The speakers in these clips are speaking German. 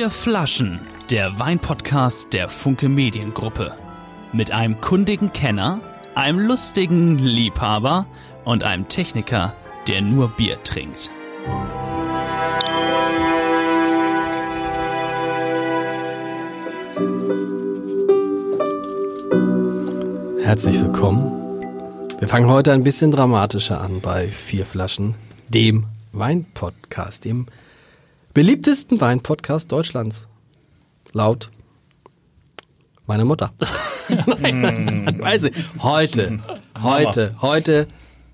Vier Flaschen, der Weinpodcast der Funke Mediengruppe. Mit einem kundigen Kenner, einem lustigen Liebhaber und einem Techniker, der nur Bier trinkt. Herzlich willkommen. Wir fangen heute ein bisschen dramatischer an bei Vier Flaschen, dem Weinpodcast, dem beliebtesten Weinpodcast Deutschlands. Laut meiner Mutter. Nein, weiß ich. Heute, heute, heute,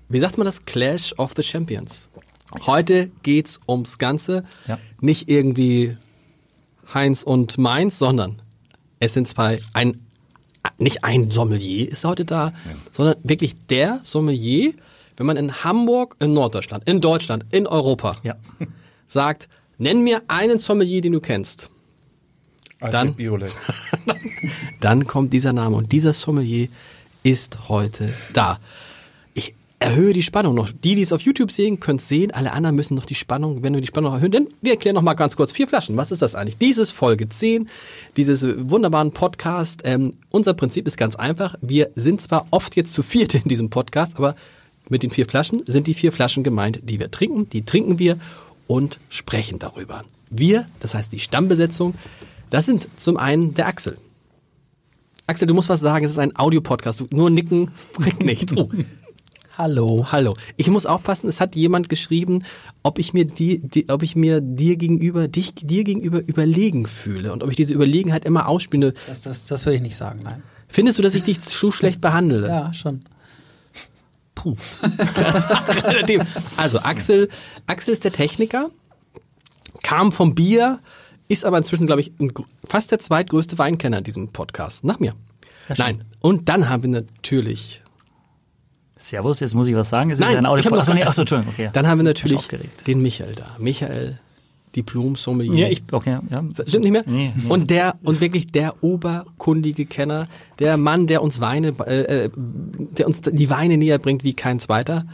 wie sagt man das? Clash of the Champions. Heute geht's ums Ganze. Ja. Nicht irgendwie Heinz und Mainz, sondern es sind zwei, ein, nicht ein Sommelier ist heute da, sondern wirklich der Sommelier, wenn man in Hamburg, in Norddeutschland, in Deutschland, in Europa Ja. sagt, nenn mir einen Sommelier, den du kennst. Dann- Alfred Biolek. Dann kommt dieser Name und dieser Sommelier ist heute da. Ich erhöhe die Spannung noch. Die, die es auf YouTube sehen, können es sehen. Alle anderen müssen noch die Spannung, wenn wir die Spannung erhöhen. Denn wir erklären noch mal ganz kurz vier Flaschen. Was ist das eigentlich? Dieses Folge 10, dieses wunderbaren Podcast. Ähm, unser Prinzip ist ganz einfach. Wir sind zwar oft jetzt zu viert in diesem Podcast, aber mit den vier Flaschen sind die vier Flaschen gemeint, die wir trinken. Die trinken wir und sprechen darüber. Wir, das heißt die Stammbesetzung, das sind zum einen der Axel. Axel, du musst was sagen, es ist ein Audiopodcast. Nur nicken bringt nichts. Oh. Hallo. Hallo. Ich muss aufpassen, es hat jemand geschrieben, ob ich mir die, die ob ich mir dir gegenüber, dich dir gegenüber überlegen fühle und ob ich diese Überlegenheit immer ausspiele. Das, das, das würde ich nicht sagen, nein. Findest du, dass ich dich zu schlecht behandle? Ja, schon. Relativ. Also Axel, Axel ist der Techniker, kam vom Bier, ist aber inzwischen, glaube ich, fast der zweitgrößte Weinkenner in diesem Podcast. Nach mir. Nein. Und dann haben wir natürlich Servus, jetzt muss ich was sagen. Es Nein, ist ein Audio ich hab noch Achso, nee, achso, Entschuldigung, okay. Dann haben wir Ich natürlich den Michael da. Michael, Diplom-Sommelier. Ja, ich, okay, ja. Stimmt nicht mehr? Nee, nee. Und der, und wirklich der oberkundige Kenner, der Mann, der uns Weine, äh, äh, der uns die Weine näher bringt wie kein zweiter.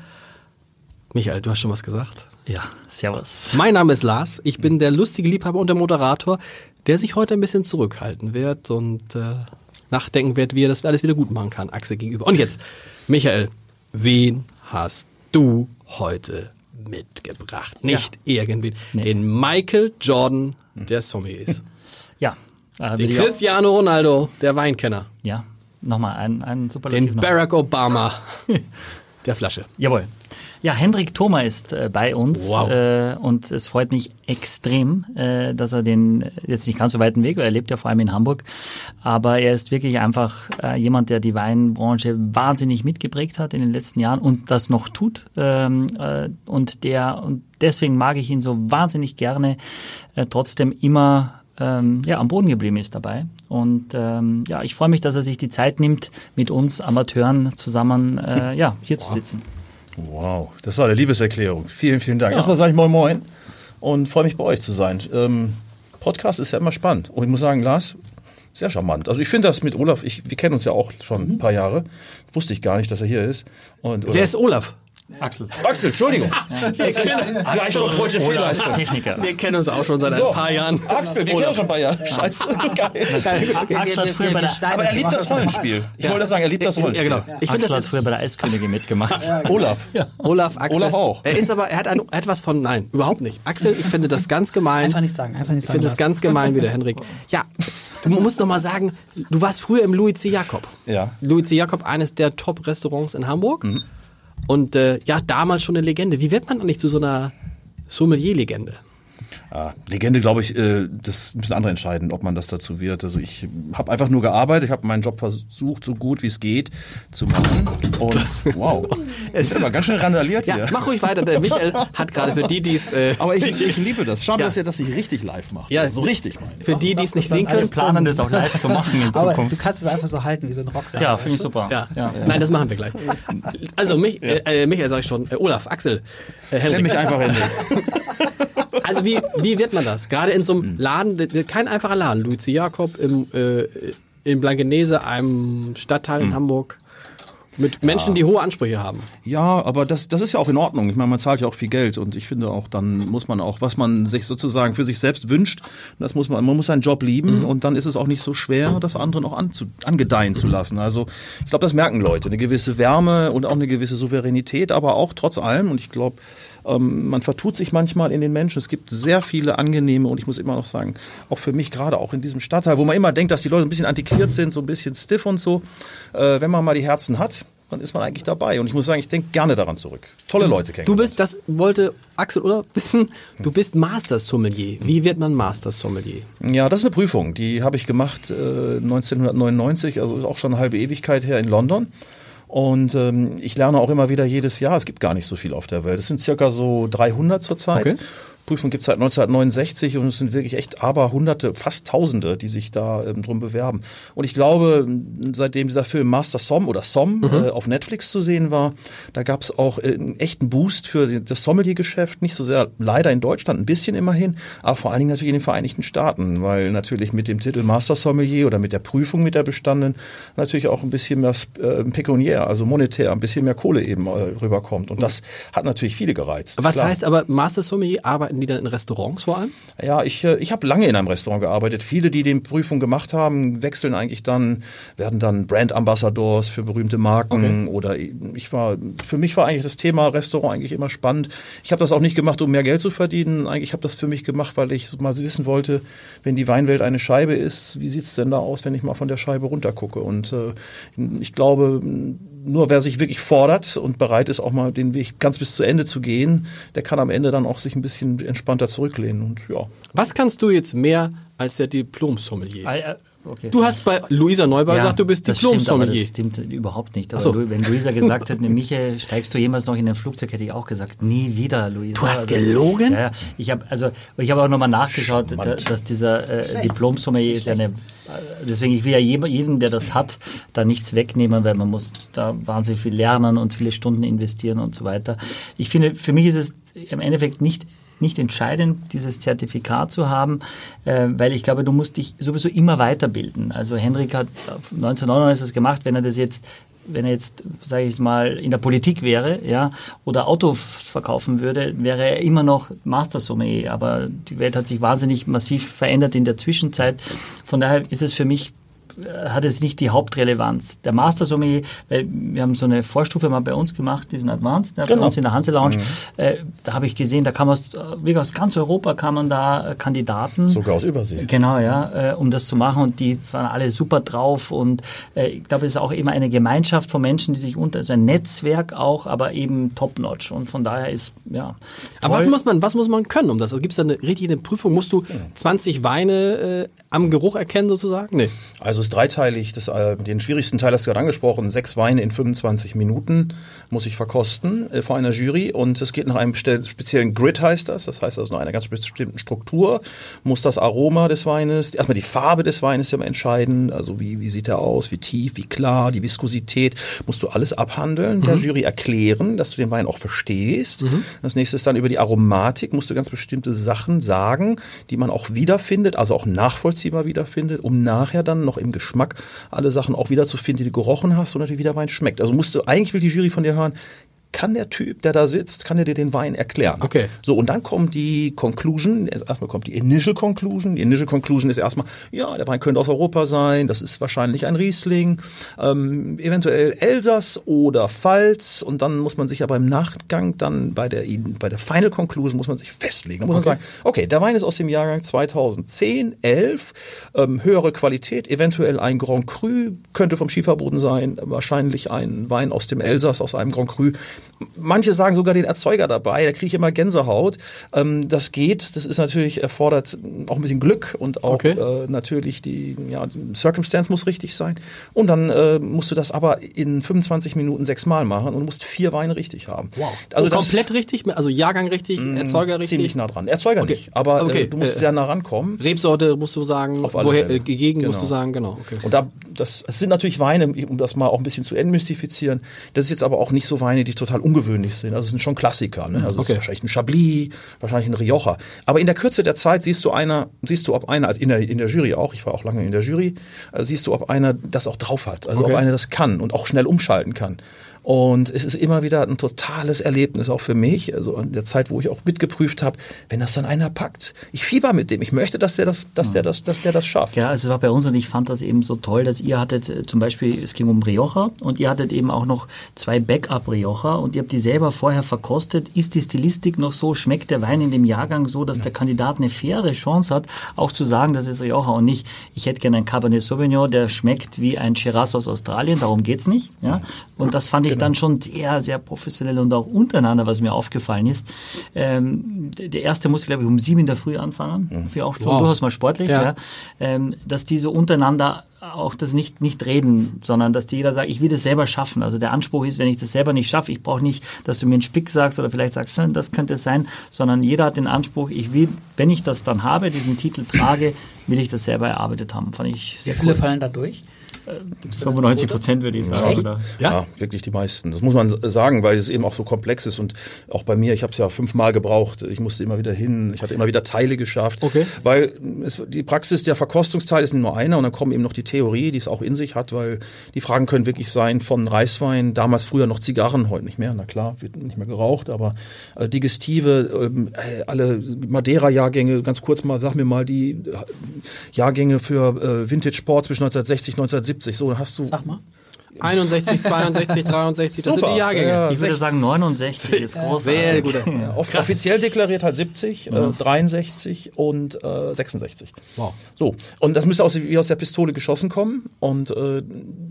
Michael, du hast schon was gesagt. Ja, servus. Mein Name ist Lars. Ich bin der lustige Liebhaber und der Moderator, der sich heute ein bisschen zurückhalten wird und äh, nachdenken wird, wie er das alles wieder gut machen kann, Axel gegenüber. Und jetzt, Michael, wen hast du heute mitgebracht? Nicht irgendwen. Den Michael Jordan der Sommeliers. Ja. Äh, Den Cristiano Ronaldo der Weinkenner. Ja, nochmal ein, ein Superlativ Den. Barack Obama der Flasche. Jawohl. Ja, Hendrik Thoma ist äh, bei uns Wow. äh, und es freut mich extrem, äh, dass er den jetzt nicht ganz so weiten Weg, weil er lebt ja vor allem in Hamburg, aber er ist wirklich einfach äh, jemand, der die Weinbranche wahnsinnig mitgeprägt hat in den letzten Jahren und das noch tut ähm, äh, und der und deswegen mag ich ihn so wahnsinnig gerne, äh, trotzdem immer ähm, ja, am Boden geblieben ist dabei. Und ähm, ja, ich freue mich, dass er sich die Zeit nimmt, mit uns Amateuren zusammen äh, ja, hier zu sitzen. Wow, das war eine Liebeserklärung. Vielen, vielen Dank. Erstmal sage ich Moin Moin und freue mich bei euch zu sein. Ähm, Podcast ist ja immer spannend. Und ich muss sagen, Lars, sehr charmant. Also ich finde das mit Olaf, ich, wir kennen uns ja auch schon ein paar Jahre. Wusste ich gar nicht, dass er hier ist. Und, Wer ist Olaf? Axel. Axel, Entschuldigung. Ich kenne gleich schon falsche Fehlleistung. Techniker. Wir kennen uns auch schon seit So, ein paar Jahren. Axel, wir kennen uns schon ein paar Jahre. Scheiße, geil. Axel hat früher bei der, Aber er liebt das Rollenspiel. Ich wollte sagen, er liebt das Ja, Rollenspiel. genau. Ich finde Axel hat das früher bei der Eiskönigin mitgemacht. Olaf. Olaf, Axel. Olaf auch. Er ist aber, er hat ein, etwas von, nein, überhaupt nicht. Axel, ich finde das ganz gemein. Einfach nicht sagen, einfach nicht Ich sagen. finde das ganz gemein wieder, Henrik. Ja, du musst doch mal sagen, du warst früher im Louis C. Jakob. Ja. Louis C. Jakob, eines der Top-Restaurants in Hamburg. Und äh, ja, damals schon eine Legende. Wie wird man eigentlich zu so einer Sommelier-Legende? Ah, Legende, glaube ich, äh, das müssen andere entscheiden, ob man das dazu wird. Also ich habe einfach nur gearbeitet, ich habe meinen Job versucht, so gut wie es geht zu machen. Und wow, es ist aber ganz schön randaliert Ja, hier. mach ruhig weiter. Der Michael hat gerade für die, die es äh, Aber ich, ich liebe das. Schade, Ja. dass ihr das nicht richtig live macht. Ja. so richtig meine ich. für die, die es nicht sehen Wir können. planen das auch live zu machen in Aber du Zukunft. kannst es einfach so halten wie so ein Rocksänger. Ja, finde ich super. Ja. Nein, das machen wir gleich. Also mich, äh, äh, Michael sag ich schon, äh, Olaf, Axel, äh, Henrik. Nenn mich einfach Henrik. Also wie, wie wird man das? Gerade in so einem Laden, der- der- kein einfacher Laden. Luzi Jakob im, äh, in Blankenese, einem Stadtteil in Hamburg, Mit Menschen, die hohe Ansprüche haben. Ja, aber das, das ist ja auch in Ordnung. Ich meine, man zahlt ja auch viel Geld und ich finde auch, dann muss man auch, was man sich sozusagen für sich selbst wünscht, das muss man, man muss seinen Job lieben mhm. und dann ist es auch nicht so schwer, das anderen auch anzu, angedeihen zu lassen. Also ich glaube, das merken Leute. Eine gewisse Wärme und auch eine gewisse Souveränität, aber auch trotz allem, und ich glaube, ähm, man vertut sich manchmal in den Menschen. Es gibt sehr viele angenehme und ich muss immer noch sagen, auch für mich gerade auch in diesem Stadtteil, wo man immer denkt, dass die Leute ein bisschen antiquiert sind, so ein bisschen stiff und so. Äh, wenn man mal die Herzen hat, dann ist man eigentlich dabei. Und ich muss sagen, ich denke gerne daran zurück. Tolle Leute kennen. Du bist, das wollte Axel oder wissen, du bist Master Sommelier. Wie wird man Master Sommelier? Ja, das ist eine Prüfung. Die habe ich gemacht äh, 1999, also ist auch schon eine halbe Ewigkeit her in London. Und ähm, ich lerne auch immer wieder jedes Jahr. Es gibt gar nicht so viel auf der Welt. Es sind circa so 300 zurzeit. Okay. Prüfung gibt es seit 1969 und es sind wirklich echt aber Hunderte, fast Tausende, die sich da ähm, drum bewerben. Und ich glaube, seitdem dieser Film Master Som oder Som mhm. äh, auf Netflix zu sehen war, da gab es auch äh, einen echten Boost für das Sommelier-Geschäft. Nicht so sehr leider in Deutschland, ein bisschen immerhin, aber vor allen Dingen natürlich in den Vereinigten Staaten, weil natürlich mit dem Titel Master Sommelier oder mit der Prüfung, mit der bestanden, natürlich auch ein bisschen mehr äh, pekuniär, also monetär, ein bisschen mehr Kohle eben äh, rüberkommt. Und das hat natürlich viele gereizt. Was klar. heißt aber Master Sommelier arbeiten Arbeiten die dann in Restaurants vor allem? Ja, ich, äh, ich habe lange in einem Restaurant gearbeitet. Viele, die die Prüfung gemacht haben, wechseln eigentlich dann, werden dann Brand Ambassadors für berühmte Marken okay. oder ich war, für mich war eigentlich das Thema Restaurant eigentlich immer spannend. Ich habe das auch nicht gemacht, um mehr Geld zu verdienen. Eigentlich habe das für mich gemacht, weil ich mal wissen wollte, wenn die Weinwelt eine Scheibe ist, wie sieht's denn da aus, wenn ich mal von der Scheibe runtergucke? Und äh, ich glaube, nur wer sich wirklich fordert und bereit ist, auch mal den Weg ganz bis zu Ende zu gehen, der kann am Ende dann auch sich ein bisschen entspannter zurücklehnen. Und ja. Was kannst du jetzt mehr als der Diplom-Sommelier? Äh, okay. Du hast bei Luisa Neubauer ja, gesagt, du bist Diplom-Sommelier. Das stimmt überhaupt nicht. Aber so. wenn Luisa gesagt hätte, Michael, steigst du jemals noch in ein Flugzeug, hätte ich auch gesagt, nie wieder, Luisa. Du hast gelogen? Ja, ich habe also, ich habe auch nochmal nachgeschaut, Schmand. dass dieser äh, Diplom-Sommelier ist eine deswegen, ich will ja jedem, der das hat, da nichts wegnehmen, weil man muss da wahnsinnig viel lernen und viele Stunden investieren und so weiter. Ich finde, für mich ist es im Endeffekt nicht nicht entscheidend, dieses Zertifikat zu haben, äh, weil ich glaube, du musst dich sowieso immer weiterbilden. Also Henrik hat 1999 das gemacht, wenn er das jetzt wenn er jetzt, sage ich mal, in der Politik wäre, ja, oder Auto verkaufen würde, wäre er immer noch Master Sommelier. Aber die Welt hat sich wahnsinnig massiv verändert in der Zwischenzeit. Von daher ist es für mich hat es nicht die Hauptrelevanz. Der Master Sommelier, wir haben so eine Vorstufe mal bei uns gemacht, diesen Advanced, ja, genau. bei uns in der Hanse Lounge. Mhm. Äh, da habe ich gesehen, da kam aus, wirklich aus ganz Europa kamen da äh, Kandidaten. Sogar aus Übersee. Genau, ja, äh, um das zu machen und die waren alle super drauf und äh, ich glaube, es ist auch immer eine Gemeinschaft von Menschen, die sich unter, also ein Netzwerk auch, aber eben top-notch und von daher ist, ja. Aber was muss man, was muss man können um das? Also gibt es da eine richtige Prüfung? Musst du 20 Weine äh, am Geruch erkennen sozusagen? Nee. Also ist dreiteilig. Das, äh, den schwierigsten Teil hast du gerade angesprochen. Sechs Weine in 25 Minuten muss ich verkosten äh, vor einer Jury. Und es geht nach einem speziellen Grid, heißt das. Das heißt also nach einer ganz bestimmten Struktur. Muss das Aroma des Weines, erstmal die Farbe des Weines ja mal entscheiden. Also wie, wie sieht er aus, wie tief, wie klar, die Viskosität. Musst du alles abhandeln, mhm. der Jury erklären, dass du den Wein auch verstehst. Mhm. Das nächste ist dann über die Aromatik. Musst du ganz bestimmte Sachen sagen, die man auch wiederfindet, also auch nachvollziehbar wiederfindet, um nachher dann noch im Geschmack alle Sachen auch wiederzufinden, die du gerochen hast und natürlich wie der Wein schmeckt. Also musst du, eigentlich will die Jury von dir hören, kann der Typ, der da sitzt, kann er dir den Wein erklären. Okay. So, und dann kommt die Conclusion, erstmal kommt die Initial Conclusion. Die Initial Conclusion ist erstmal, ja, der Wein könnte aus Europa sein, das ist wahrscheinlich ein Riesling, ähm, eventuell Elsass oder Pfalz und dann muss man sich aber im Nachgang dann bei der, bei der Final Conclusion muss man sich festlegen. Da muss okay. man sagen, okay, der Wein ist aus dem Jahrgang 2010, 11, ähm, höhere Qualität, eventuell ein Grand Cru, könnte vom Schieferboden sein, wahrscheinlich ein Wein aus dem Elsass, aus einem Grand Cru. Manche sagen sogar den Erzeuger dabei, da kriege ich immer Gänsehaut. Ähm, das geht, das ist natürlich, erfordert auch ein bisschen Glück und auch okay. äh, natürlich die, ja, die Circumstance muss richtig sein. Und dann äh, musst du das aber in 25 Minuten sechsmal machen und musst vier Weine richtig haben. Wow. Also komplett richtig, also Jahrgang richtig, mm, Erzeuger richtig? Ziemlich nah dran. Erzeuger okay. nicht, aber okay. äh, du musst äh, sehr nah rankommen. Rebsorte musst du sagen, Auf woher, äh, Gegend genau. musst du sagen, genau. Und da das, es sind natürlich Weine, um das mal auch ein bisschen zu entmystifizieren. Das ist jetzt aber auch nicht so Weine, die total ungewöhnlich sind. Also es sind schon Klassiker. Ne? Also es Okay. ist wahrscheinlich ein Chablis, wahrscheinlich ein Rioja. Aber in der Kürze der Zeit siehst du einer, siehst du, ob einer, also in der, in der Jury auch, ich war auch lange in der Jury, äh, siehst du, ob einer das auch drauf hat. Also Okay. ob einer das kann und auch schnell umschalten kann. Und es ist immer wieder ein totales Erlebnis, auch für mich, also in der Zeit, wo ich auch mitgeprüft habe, wenn das dann einer packt. Ich fieber mit dem. Ich möchte, dass der das, dass der das, dass der das schafft. Ja, also es war bei uns und ich fand das eben so toll, dass ihr hattet äh, zum Beispiel, es ging um Rioja und ihr hattet eben auch noch zwei Backup Rioja und ihr habt die selber vorher verkostet. Ist die Stilistik noch so? Schmeckt der Wein in dem Jahrgang so, dass der Kandidat eine faire Chance hat, auch zu sagen, das ist Rioja und nicht, ich hätte gerne einen Cabernet Sauvignon, der schmeckt wie ein Shiraz aus Australien, darum geht's nicht. Ja? Und das fand ich dann schon sehr, sehr professionell und auch untereinander, was mir aufgefallen ist. Ähm, der erste musste, glaube ich, um sieben in der Früh anfangen, für auch Wow. durchaus mal sportlich, Ja. ja. Ähm, dass diese untereinander auch das nicht, nicht reden, sondern dass jeder sagt, ich will das selber schaffen. Also der Anspruch ist, wenn ich das selber nicht schaffe, ich brauche nicht, dass du mir einen Spick sagst oder vielleicht sagst, hm, das könnte es sein, sondern jeder hat den Anspruch, ich will, wenn ich das dann habe, diesen Titel trage, will ich das selber erarbeitet haben. Fand ich Wie sehr viele cool. fallen da durch? 95 Prozent würde ich sagen. Oder? Ja? wirklich die meisten. Das muss man sagen, weil es eben auch so komplex ist und auch bei mir, ich habe es ja fünfmal gebraucht. Ich musste immer wieder hin, ich hatte immer wieder Teile geschafft. Okay. Weil es, die Praxis, der Verkostungsteil ist nur einer und dann kommt eben noch die Theorie, die es auch in sich hat, weil die Fragen können wirklich sein von Reiswein, damals früher noch Zigarren, heute nicht mehr, na klar, wird nicht mehr geraucht, aber äh, Digestive, ähm, äh, alle Madeira-Jahrgänge, ganz kurz mal, sag mir mal die äh, Jahrgänge für äh, Vintage Sport zwischen 1960 1970, so hast du Sag mal. 61, 62, 63, das sind Super. die Jahrgänge. Ja, Ich würde sagen 69 ist großartig. Sehr gut. Ja, offiziell deklariert halt 70, äh, 63 und äh, 66. Wow. So, und das müsste aus, wie aus der Pistole geschossen kommen. Und äh,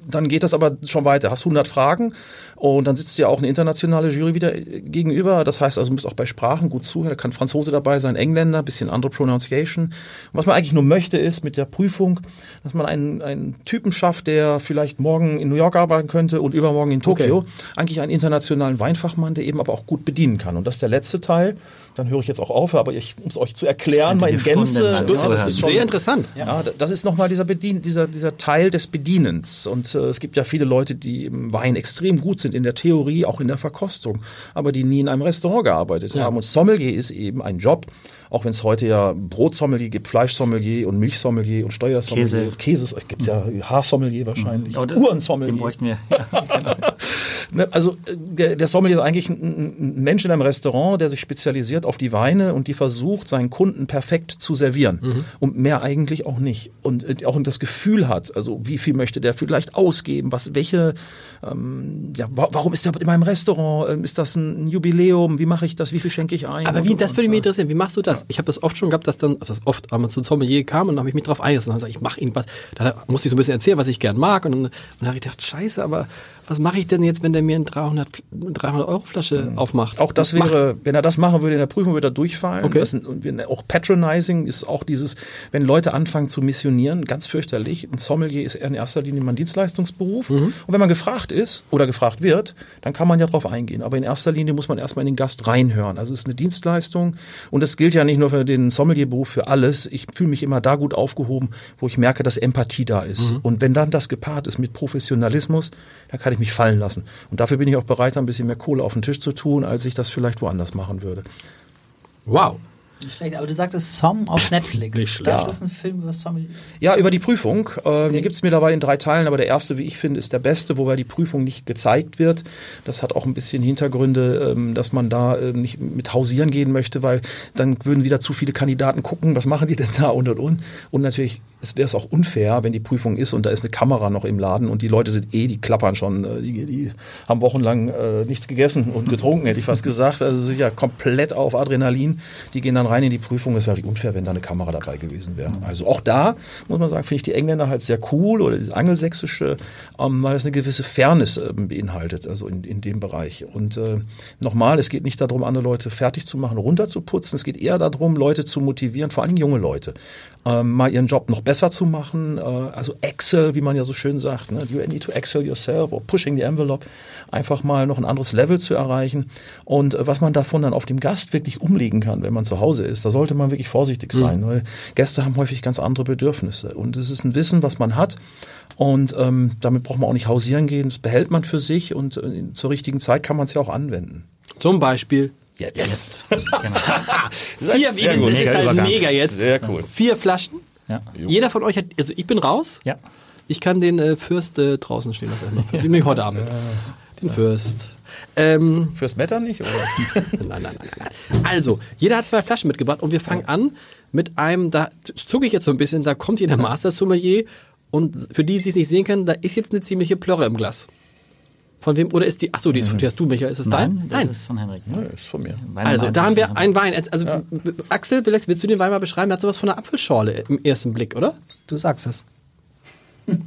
dann geht das aber schon weiter. Hast 100 Fragen und dann sitzt dir auch eine internationale Jury wieder äh, gegenüber. Das heißt also, du musst auch bei Sprachen gut zuhören. Da kann Franzose dabei sein, Engländer, bisschen andere Pronunciation. Und was man eigentlich nur möchte, ist mit der Prüfung, dass man einen, einen Typen schafft, der vielleicht morgen in New York arbeiten könnte und übermorgen in Tokio. Okay. Eigentlich einen internationalen Weinfachmann, der eben aber auch gut bedienen kann. Und das ist der letzte Teil. Dann höre ich jetzt auch auf, aber ich muss euch zu erklären, mal in Gänze. Ja, das ist schon, Sehr interessant. ja, das ist nochmal dieser, Bedien, dieser, dieser Teil des Bedienens. Und äh, es gibt ja viele Leute, die im Wein extrem gut sind, in der Theorie, auch in der Verkostung, aber die nie in einem Restaurant gearbeitet haben. Und Sommelier ist eben ein Job, auch wenn es heute ja Brotsommelier gibt, Fleischsommelier und Milchsommelier und Steuersommelier. Käse. Käse gibt ja Haarsommelier wahrscheinlich, Aber Uhrensommelier. Den bräuchten wir. Ne, Also der, der Sommelier ist eigentlich ein, ein Mensch in einem Restaurant, der sich spezialisiert auf die Weine und die versucht, seinen Kunden perfekt zu servieren. Und mehr eigentlich auch nicht. Und äh, auch das Gefühl hat, also wie viel möchte der vielleicht ausgeben, was, welche, ähm, ja, wa warum ist der in meinem Restaurant? Ähm, Ist das ein Jubiläum? Wie mache ich das? Wie viel schenke ich ein? Aber Und wie, das würde mich interessieren. Wie machst du das? Ich habe das oft schon gehabt, dass dann, also das oft, wenn man zu Sommelier kam und dann habe ich mich drauf eingelassen und dann sag ich, mache irgendwas. Dann musste ich so ein bisschen erzählen, was ich gern mag und dann, und dann habe ich gedacht, scheiße, aber was mache ich denn jetzt, wenn der mir eine 300, 300 Euro Flasche aufmacht? Auch das wäre, wenn er das machen würde in der Prüfung, würde er durchfallen. Okay. Das und auch patronizing ist auch dieses, wenn Leute anfangen zu missionieren, ganz fürchterlich. Ein Sommelier ist in erster Linie mal ein Dienstleistungsberuf. Mhm. Und wenn man gefragt ist oder gefragt wird, dann kann man ja drauf eingehen. Aber in erster Linie muss man erstmal in den Gast reinhören. Also es ist eine Dienstleistung. Und das gilt ja nicht nur für den Sommelierberuf, für alles. Ich fühle mich immer da gut aufgehoben, wo ich merke, dass Empathie da ist. Mhm. Und wenn dann das gepaart ist mit Professionalismus, dann kann ich mich fallen lassen. Und dafür bin ich auch bereit, ein bisschen mehr Kohle auf den Tisch zu tun, als ich das vielleicht woanders machen würde. Wow. Nicht schlecht, aber du sagtest Som auf Netflix. Nicht schlecht. Das ist ein Film über Sommelier. Ja, über die Prüfung. Äh, Die gibt es mittlerweile in drei Teilen, aber der erste, wie ich finde, ist der beste, wobei die Prüfung nicht gezeigt wird. Das hat auch ein bisschen Hintergründe, ähm, dass man da äh, nicht mit hausieren gehen möchte, weil dann würden wieder zu viele Kandidaten gucken, was machen die denn da und und und. Und natürlich es wäre es auch unfair, wenn die Prüfung ist und da ist eine Kamera noch im Laden und die Leute sind eh, die klappern schon, äh, die, die haben wochenlang äh, nichts gegessen und getrunken, hätte ich fast gesagt. Also sind ja komplett auf Adrenalin. Die gehen dann rein in die Prüfung. Es wäre unfair, wenn da eine Kamera dabei gewesen wäre. Also auch da muss man sagen, finde ich die Engländer halt sehr cool oder das Angelsächsische, ähm, weil es eine gewisse Fairness ähm, beinhaltet, also in, in dem Bereich. Und äh, nochmal, es geht nicht darum, andere Leute fertig zu machen, runterzuputzen. Es geht eher darum, Leute zu motivieren, vor allem junge Leute, ähm, mal ihren Job noch besser zu machen. Äh, also Excel, wie man ja so schön sagt, ne? you need to excel yourself or pushing the envelope, einfach mal noch ein anderes Level zu erreichen. Und äh, was man davon dann auf dem Gast wirklich umlegen kann, wenn man zu Hause ist, da sollte man wirklich vorsichtig sein, weil Gäste haben häufig ganz andere Bedürfnisse. Und es ist ein Wissen, was man hat. Und ähm, damit braucht man auch nicht hausieren gehen. Das behält man für sich und äh, zur richtigen Zeit kann man es ja auch anwenden. Zum Beispiel Jetzt. jetzt. Genau. Vier, Sehr gut. das ist Mega halt Übergang. mega jetzt. Sehr cool. Vier Flaschen. Ja. Jeder von euch hat, also ich bin raus. Ja. Ich kann den äh, Fürst äh, draußen stehen lassen. erstmal. Den nehme ich heute Abend. mit. Den Fürst. Ähm, Fürs Wetter nicht? Oder? nein, nein, nein, nein, nein. Also, jeder hat zwei Flaschen mitgebracht und wir fangen an mit einem, da zucke ich jetzt so ein bisschen, da kommt hier der Master Sommelier und für die, die es nicht sehen können, da ist jetzt eine ziemliche Plörre im Glas. Von wem, oder ist die, ach so, die ist von dir, hast du, Michael, ist es Nein, dein? das ist von Henrik. Ja, ist von mir. Also, da haben wir einen Wein. Also, Axel, vielleicht willst du den Wein mal beschreiben? Der hat sowas von einer Apfelschorle im ersten Blick, oder? Du sagst es.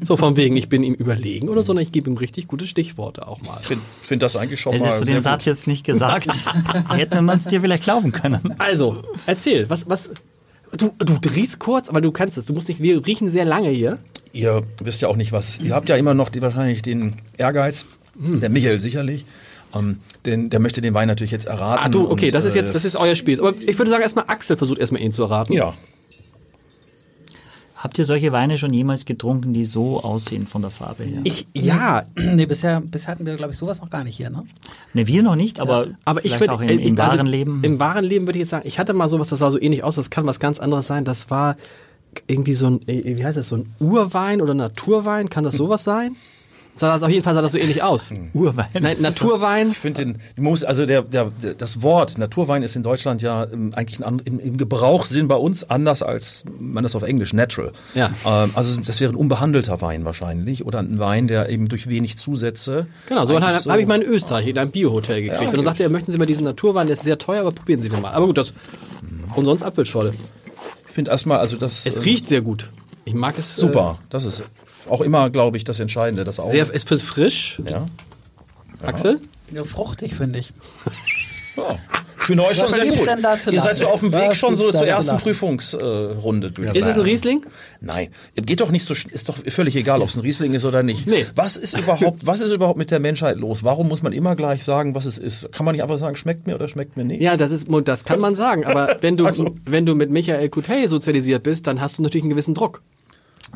So von wegen, ich bin ihm überlegen oder, sondern ich gebe ihm richtig gute Stichworte auch mal. Ich finde find das eigentlich schon mal Hättest du den Satz gut. jetzt nicht gesagt, hätte man es dir vielleicht glauben können. Also, erzähl, was, was, du, du riechst kurz, aber du kannst es. Du musst nicht, wir riechen sehr lange hier. Ihr wisst ja auch nicht, was. Ihr habt ja immer noch die, wahrscheinlich den Ehrgeiz, der Michael sicherlich. Ähm, den, der möchte den Wein natürlich jetzt erraten. Ah, du, okay, und, das ist äh, jetzt, das ist euer Spiel. Aber ich würde sagen, erstmal Axel versucht erstmal ihn zu erraten. Ja, Habt ihr solche Weine schon jemals getrunken, die so aussehen von der Farbe her? Ich, ja, Nee, bisher, bisher hatten wir, glaube ich, sowas noch gar nicht hier, ne? Ne, wir noch nicht, aber, aber ich würde auch im, im wahren Leben. Im wahren Leben würde ich jetzt sagen, ich hatte mal sowas, das sah so ähnlich aus, das kann was ganz anderes sein. Das war irgendwie so ein, äh, wie heißt das, so ein Urwein oder Naturwein, kann das sowas sein? Sah das auf jeden Fall sah das so ähnlich aus. Urwein. Nein, Naturwein. ich finde den, muss, also der, der, das Wort Naturwein ist in Deutschland ja ähm, eigentlich ein, im, im Gebrauchssinn bei uns anders als man das auf Englisch natural. Ja. Ähm, also das wäre ein unbehandelter Wein wahrscheinlich oder ein Wein, der eben durch wenig Zusätze. Genau, so habe hab ich mal in Österreich in einem Biohotel gekriegt. Ja, und dann sagte er, möchten Sie mal diesen Naturwein, der ist sehr teuer, aber probieren Sie den mal. Aber gut, das. Und sonst Apfelschorle. Ich finde erstmal, also das. Es ähm, riecht sehr gut. Ich mag es. super. Das ist auch immer, glaube ich, das Entscheidende. Das auch. Äh, sehr, es ist frisch. ja. Axel? Ja, fruchtig, finde ich. Ja. Finde euch schon sehr gut. Ihr seid so auf dem Was Weg schon so zur zu ersten? Prüfungsrunde. ich Ist es ein. Riesling? Nein, geht doch nicht so, ist doch völlig egal, ob es ein Riesling ist oder nicht. Nee. Was ist überhaupt, was ist überhaupt mit der Menschheit los? Warum muss man immer gleich sagen, was es ist? Kann man nicht einfach sagen, schmeckt mir oder schmeckt mir nicht? Ja, das ist, das kann man sagen. Aber wenn du, Also- wenn du mit Michael Coutet sozialisiert bist, dann hast du natürlich einen gewissen Druck.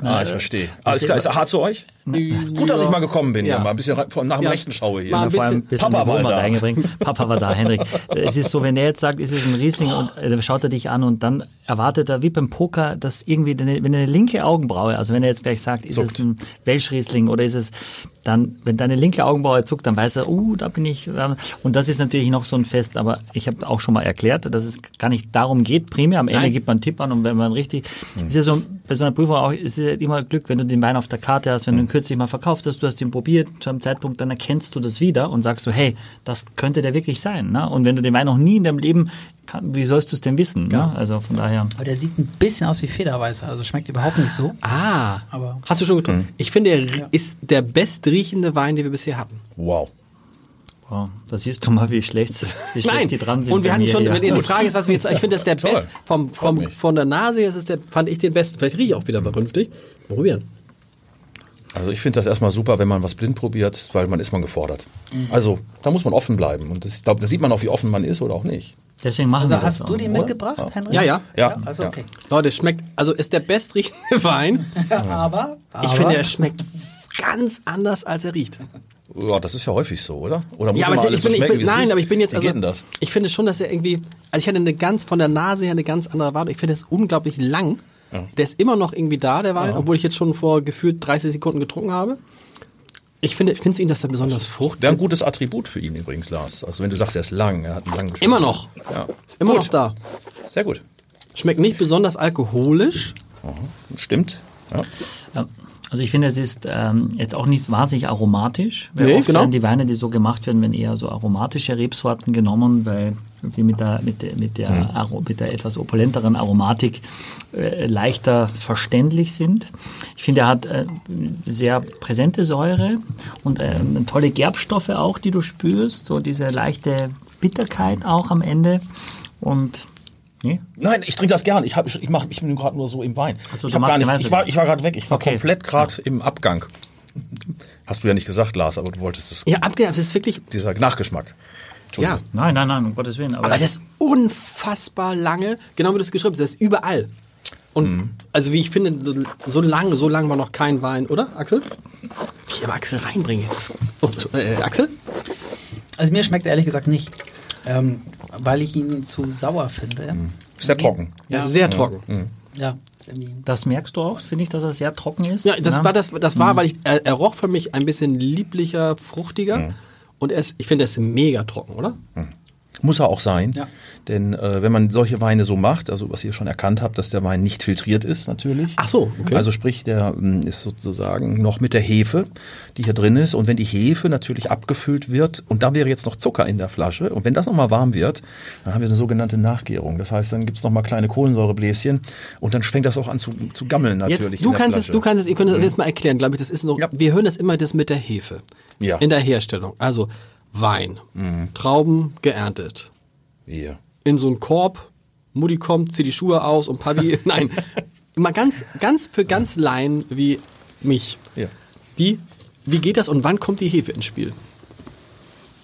Ah, ich verstehe. Alles klar, ist er hart zu euch? Gut, dass ich mal gekommen bin, ja, mal ein bisschen nach dem Ja. Rechten schaue hier. Mal vor allem ein bisschen- Papa war da. reingebringt. Papa war da, Henrik. Es ist so, wenn er jetzt sagt, es ist ein Riesling und äh, dann schaut er dich an und dann erwartet er wie beim Poker, dass irgendwie, deine, wenn er eine linke Augenbraue, also wenn er jetzt gleich sagt, ist Zuckt. es ein Welschriesling oder ist es dann, wenn deine linke Augenbraue zuckt, dann weiß er, uh, da bin ich. Und das ist natürlich noch so ein Fest, aber ich habe auch schon mal erklärt, dass es gar nicht darum geht, primär. Am Ende Nein. gibt man einen Tipp an und wenn man richtig, ist ja so, bei so einer Prüfung auch, ist ja immer Glück, wenn du den Wein auf der Karte hast, wenn du ihn kürzlich mal verkauft hast, du hast ihn probiert zu einem Zeitpunkt, dann erkennst du das wieder und sagst so, hey, das könnte der wirklich sein. Ne? Und wenn du den Wein noch nie in deinem Leben, kann, wie sollst du es denn wissen? Ne? Also von daher. Aber der sieht ein bisschen aus wie Federweißer, also schmeckt überhaupt nicht so. Ah, Aber- hast du schon getrunken? Ich finde, er ist der bestriechende Wein, den wir bisher hatten. Wow. Wow, da siehst du mal, wie schlecht, wie schlecht die dran sind. und wir hatten schon, hier. wenn die Frage ist, was wir jetzt, ich finde, das ist der Toll. best, vom, vom, von der Nase her ist es der, fand ich den besten. Vielleicht rieche ich auch wieder vernünftig. Probieren. Also ich finde das erstmal super, wenn man was blind probiert, weil man ist man gefordert. Mhm. Also da muss man offen bleiben. Und das, ich glaube, da sieht man auch, wie offen man ist oder auch nicht. Deswegen machen Also wir das hast du auch. den mitgebracht, Henry? Ja, ja. Ja. Also Ja. okay. Leute, es schmeckt, also ist der bestriechende Wein. aber, aber Ich finde, er schmeckt ganz anders, als er riecht. Ja, das ist ja häufig so, oder? Oder muss Ja, aber alles ich bin, so ich schmecken, bin, wie es nein, aber ich bin jetzt, Wie also, das? ich finde schon, dass er irgendwie, also ich hatte eine ganz, von der Nase her eine ganz andere Erwartung. Ich finde es unglaublich lang. Der ist immer noch irgendwie da, der Wein, obwohl ich jetzt schon vor gefühlt 30 Sekunden getrunken habe. Ich finde, du ihn, dass er besonders fruchtig Wäre ein gutes Attribut für ihn übrigens, Lars. Also wenn du sagst, er ist lang, er hat einen langen Geschmack. Immer noch. Ja. Ist immer Gut. noch da. Sehr gut. Schmeckt nicht besonders alkoholisch. Stimmt. Ja. Ja. Also ich finde, es ist ähm, jetzt auch nicht wahnsinnig aromatisch. Weil Nee, oft genau. werden die Weine, die so gemacht werden, werden eher so aromatische Rebsorten genommen, weil sie mit der, mit der, mit der, Aro- mit der etwas opulenteren Aromatik äh, leichter verständlich sind. Ich finde, er hat äh, sehr präsente Säure und äh, tolle Gerbstoffe auch, die du spürst, so diese leichte Bitterkeit auch am Ende. Und nee, Nein, ich trinke das gern. Ich, hab, ich, mach, ich bin gerade nur so im Wein. So, ich, gar nicht, ich war, ich war gerade weg. Ich war Okay. komplett gerade im Abgang. Hast du ja nicht gesagt, Lars, aber du wolltest es. Ja, abgehakt, das ist wirklich, Dieser Nachgeschmack. Ja. Nein, nein, nein, um Gottes Willen. Aber, Aber das ist unfassbar lange, genau wie du es geschrieben hast, das ist überall. Und also wie ich finde, so- lange, so lange war noch kein Wein, oder, Axel? Ich aber Axel reinbringen jetzt. Oh, äh, Axel? Also mir schmeckt er ehrlich gesagt nicht, ähm, weil ich ihn zu sauer finde. Sehr trocken. Ja, sehr trocken. Ja, ist irgendwie das merkst du auch, finde ich, dass er sehr trocken ist. Ja, das ne? war das, das war, weil ich, er, er roch für mich ein bisschen lieblicher, fruchtiger. Und er ist, ich finde, er ist mega trocken, oder? Muss er auch sein. Ja. Denn äh, wenn man solche Weine so macht, also was ihr schon erkannt habt, dass der Wein nicht filtriert ist natürlich. Ach so, okay. Also sprich, der ähm, ist sozusagen noch mit der Hefe, die hier drin ist. Und wenn die Hefe natürlich abgefüllt wird, und da wäre jetzt noch Zucker in der Flasche, und wenn das nochmal warm wird, dann haben wir eine sogenannte Nachgärung. Das heißt, dann gibt's noch nochmal kleine Kohlensäurebläschen und dann fängt das auch an zu, zu gammeln natürlich. Jetzt, du kannst es, du kannst es, ihr könnt es jetzt mal erklären, glaube ich, das ist noch, Ja. wir hören das immer das mit der Hefe. Ja. In der Herstellung. Also Wein, Trauben geerntet. Ja. In so einen Korb, Mutti kommt, zieht die Schuhe aus und Papi, nein. Mal ganz, ganz für ganz Laien wie mich. Ja. Wie, wie geht das und wann kommt die Hefe ins Spiel?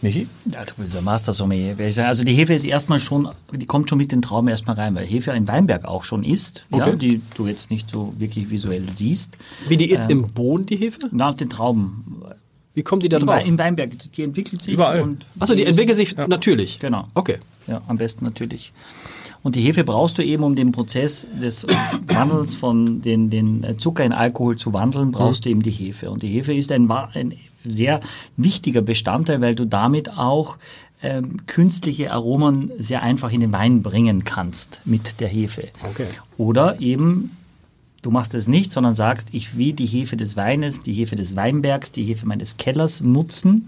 Michi? Ja, du bist ein Master Sommelier. würde ich sagen. Also die Hefe ist erstmal schon, die kommt schon mit den Trauben erstmal rein, weil Hefe im Weinberg auch schon ist, ja, Okay. die du jetzt nicht so wirklich visuell siehst. Wie die ist im Boden, die Hefe? Nach den Trauben. Wie kommt die da Im, drauf? Im Weinberg, die entwickelt sich. Überall. Und Achso, die entwickelt sich natürlich. Genau. Okay. Ja, am besten natürlich. Und die Hefe brauchst du eben, um den Prozess des, des Wandels von den, den Zucker in Alkohol zu wandeln, brauchst du eben die Hefe. Und die Hefe ist ein, ein sehr wichtiger Bestandteil, weil du damit auch ähm, künstliche Aromen sehr einfach in den Wein bringen kannst mit der Hefe. Okay. Oder eben Du machst es nicht, sondern sagst, ich will die Hefe des Weines, die Hefe des Weinbergs, die Hefe meines Kellers nutzen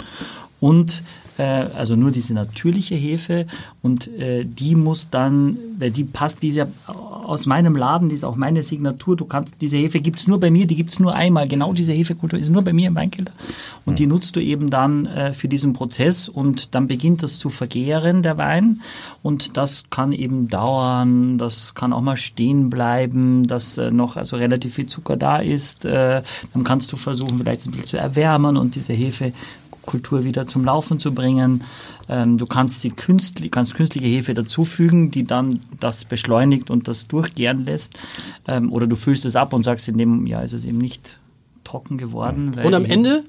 und äh, also nur diese natürliche Hefe. Und äh, die muss dann, weil die passt diese aus meinem Laden, die ist auch meine Signatur. Du kannst diese Hefe gibt's nur bei mir, die gibt's nur einmal. Genau diese Hefekultur ist nur bei mir im Weinkeller. Und die nutzt du eben dann äh, für diesen Prozess. Und dann beginnt das zu vergären der Wein. Und das kann eben dauern, das kann auch mal stehen bleiben, dass äh, noch also relativ viel Zucker da ist. Äh, dann kannst du versuchen, vielleicht ein bisschen zu erwärmen. Und diese Hefekultur wieder zum Laufen zu bringen. Ähm, du kannst die künstlich, kannst künstliche Hefe dazufügen, die dann das beschleunigt und das durchgären lässt. Ähm, oder du füllst es ab und sagst, in dem Jahr ist es eben nicht trocken geworden. Und am Ende,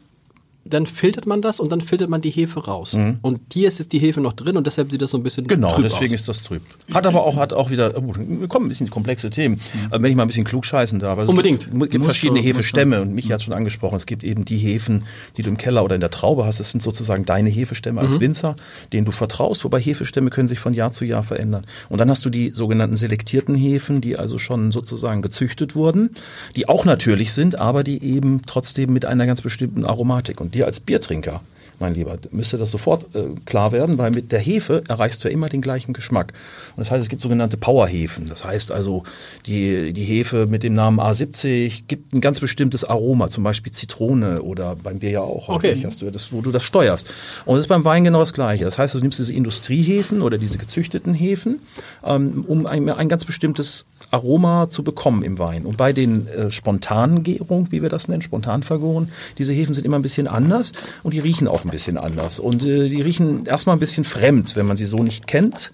dann filtert man das und dann filtert man die Hefe raus. Und hier ist jetzt die Hefe noch drin und deshalb sieht das so ein bisschen Genau, trüb deswegen aus. ist das trüb. Hat aber auch, hat auch wieder, oh, wir kommen ein bisschen in komplexe Themen, aber wenn ich mal ein bisschen klug scheißen darf. Also Unbedingt. Es gibt, gibt verschiedene Hefestämme und Michi hat schon angesprochen, es gibt eben die Hefen, die du im Keller oder in der Traube hast. Das sind sozusagen deine Hefestämme als Winzer, denen du vertraust, wobei Hefestämme können sich von Jahr zu Jahr verändern. Und dann hast du die sogenannten selektierten Hefen, die also schon sozusagen gezüchtet wurden, die auch natürlich sind, aber die eben trotzdem mit einer ganz bestimmten Aromatik. Und dir als Biertrinker, mein Lieber, müsste das sofort äh, klar werden, weil mit der Hefe erreichst du ja immer den gleichen Geschmack. Und das heißt, es gibt sogenannte Powerhefen. Das heißt also, die, die Hefe mit dem Namen A70 gibt ein ganz bestimmtes Aroma, zum Beispiel Zitrone oder beim Bier ja auch. Okay. Hast du, das, wo du das steuerst. Und das ist beim Wein genau das Gleiche. Das heißt, du nimmst diese Industriehefen oder diese gezüchteten Hefen, ähm, um ein, ein ganz bestimmtes Aroma zu bekommen im Wein. Und bei den äh, spontanen Gärungen, wie wir das nennen, spontan vergoren, diese Hefen sind immer ein bisschen anders und die riechen auch ein bisschen anders. Und äh, die riechen erstmal ein bisschen fremd, wenn man sie so nicht kennt.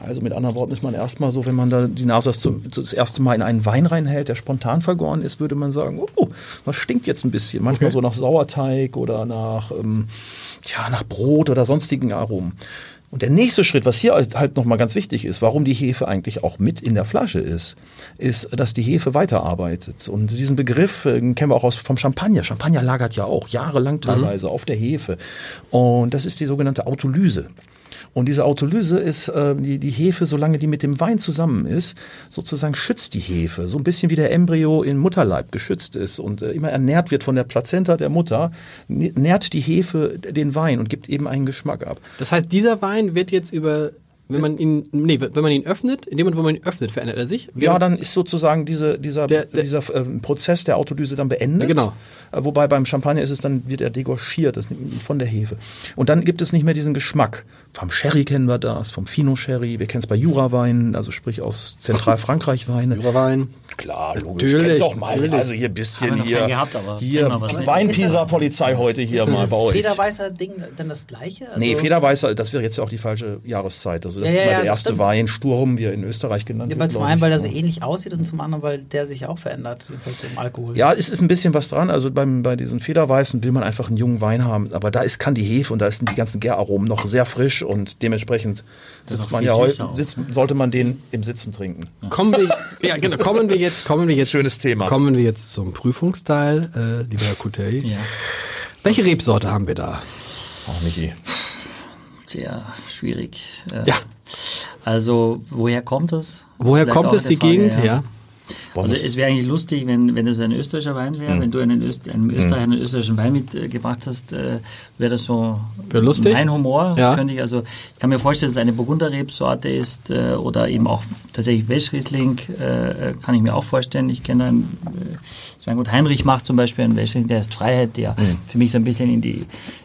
Also mit anderen Worten ist man erstmal so, wenn man da die Nase das, zum, das erste Mal in einen Wein reinhält, der spontan vergoren ist, würde man sagen, oh, das stinkt jetzt ein bisschen. Manchmal so nach Sauerteig oder nach, ähm, ja, nach Brot oder sonstigen Aromen. Und der nächste Schritt, was hier halt nochmal ganz wichtig ist, warum die Hefe eigentlich auch mit in der Flasche ist, ist, dass die Hefe weiterarbeitet. Und diesen Begriff äh, kennen wir auch aus vom Champagner. Champagner lagert ja auch jahrelang teilweise auf der Hefe. Und das ist die sogenannte Autolyse. Und diese Autolyse ist äh, die, die Hefe, solange die mit dem Wein zusammen ist, sozusagen schützt die Hefe. So ein bisschen wie der Embryo im Mutterleib geschützt ist und äh, immer ernährt wird von der Plazenta der Mutter, nährt die Hefe den Wein und gibt eben einen Geschmack ab. Das heißt, dieser Wein wird jetzt über wenn man ihn, nee, wenn man ihn öffnet, in dem Moment, wo man ihn öffnet, verändert er sich. Ja, dann ist sozusagen diese, dieser, Der- der- dieser äh, Prozess der Autolyse dann beendet. Genau. Äh, wobei beim Champagner ist es dann, wird er degorgiert das nimmt von der Hefe. Und dann gibt es nicht mehr diesen Geschmack. Vom Sherry kennen wir das, vom Fino Sherry, wir kennen es bei Jurawein, also sprich aus Zentralfrankreich Weine. Jurawein. Klar, logisch. Natürlich, Kennt doch mal. natürlich. Also hier ein bisschen hier, gehabt, aber hier. Weinpisa-Polizei heute hier ist mal bei euch. Federweißer Ding dann das gleiche? Also, Nee, Federweißer, das wäre jetzt ja auch die falsche Jahreszeit. Also das Ja, ja, ist mal ja, der erste stimmt. Wein, Sturm, wie er in Österreich genannt Ja, wird. zum einen, weil er so ähnlich aussieht und zum anderen, weil der sich auch verändert, jedenfalls im Alkohol. Ja, es ist ein bisschen was dran. Also beim, bei diesen Federweißen will man einfach einen jungen Wein haben. Aber da ist, kann die Hefe und da sind die ganzen Gäraromen noch sehr frisch und dementsprechend sitzt auch man ja heute, auch. sitzt, sollte man den im Sitzen trinken. Kommen wir, ja, genau, kommen wir jetzt, kommen wir jetzt. Schönes Thema. Kommen wir jetzt zum Prüfungsteil, äh, lieber Herr Coutet. Ja, Welche Rebsorte haben wir da? Ach, Michi. Sehr schwierig. Äh, Ja. Also, woher kommt es? Woher kommt es, die Frage, Gegend? Ja. Also es wäre eigentlich lustig, wenn, wenn das ein österreichischer Wein wäre, wenn du einen, Öst, einem Österreicher einen österreichischen Wein mitgebracht hast, äh, wäre das so Wäre lustig. mein Humor. Ja. Könnte ich, also ich kann mir vorstellen, dass es eine Burgunderrebsorte ist äh, oder eben auch tatsächlich Welschriesling, äh, kann ich mir auch vorstellen. Ich kenne einen, äh, Weingut Heinrich macht zum Beispiel einen Welschriesling, der ist Freiheit, der für mich so ein bisschen in die,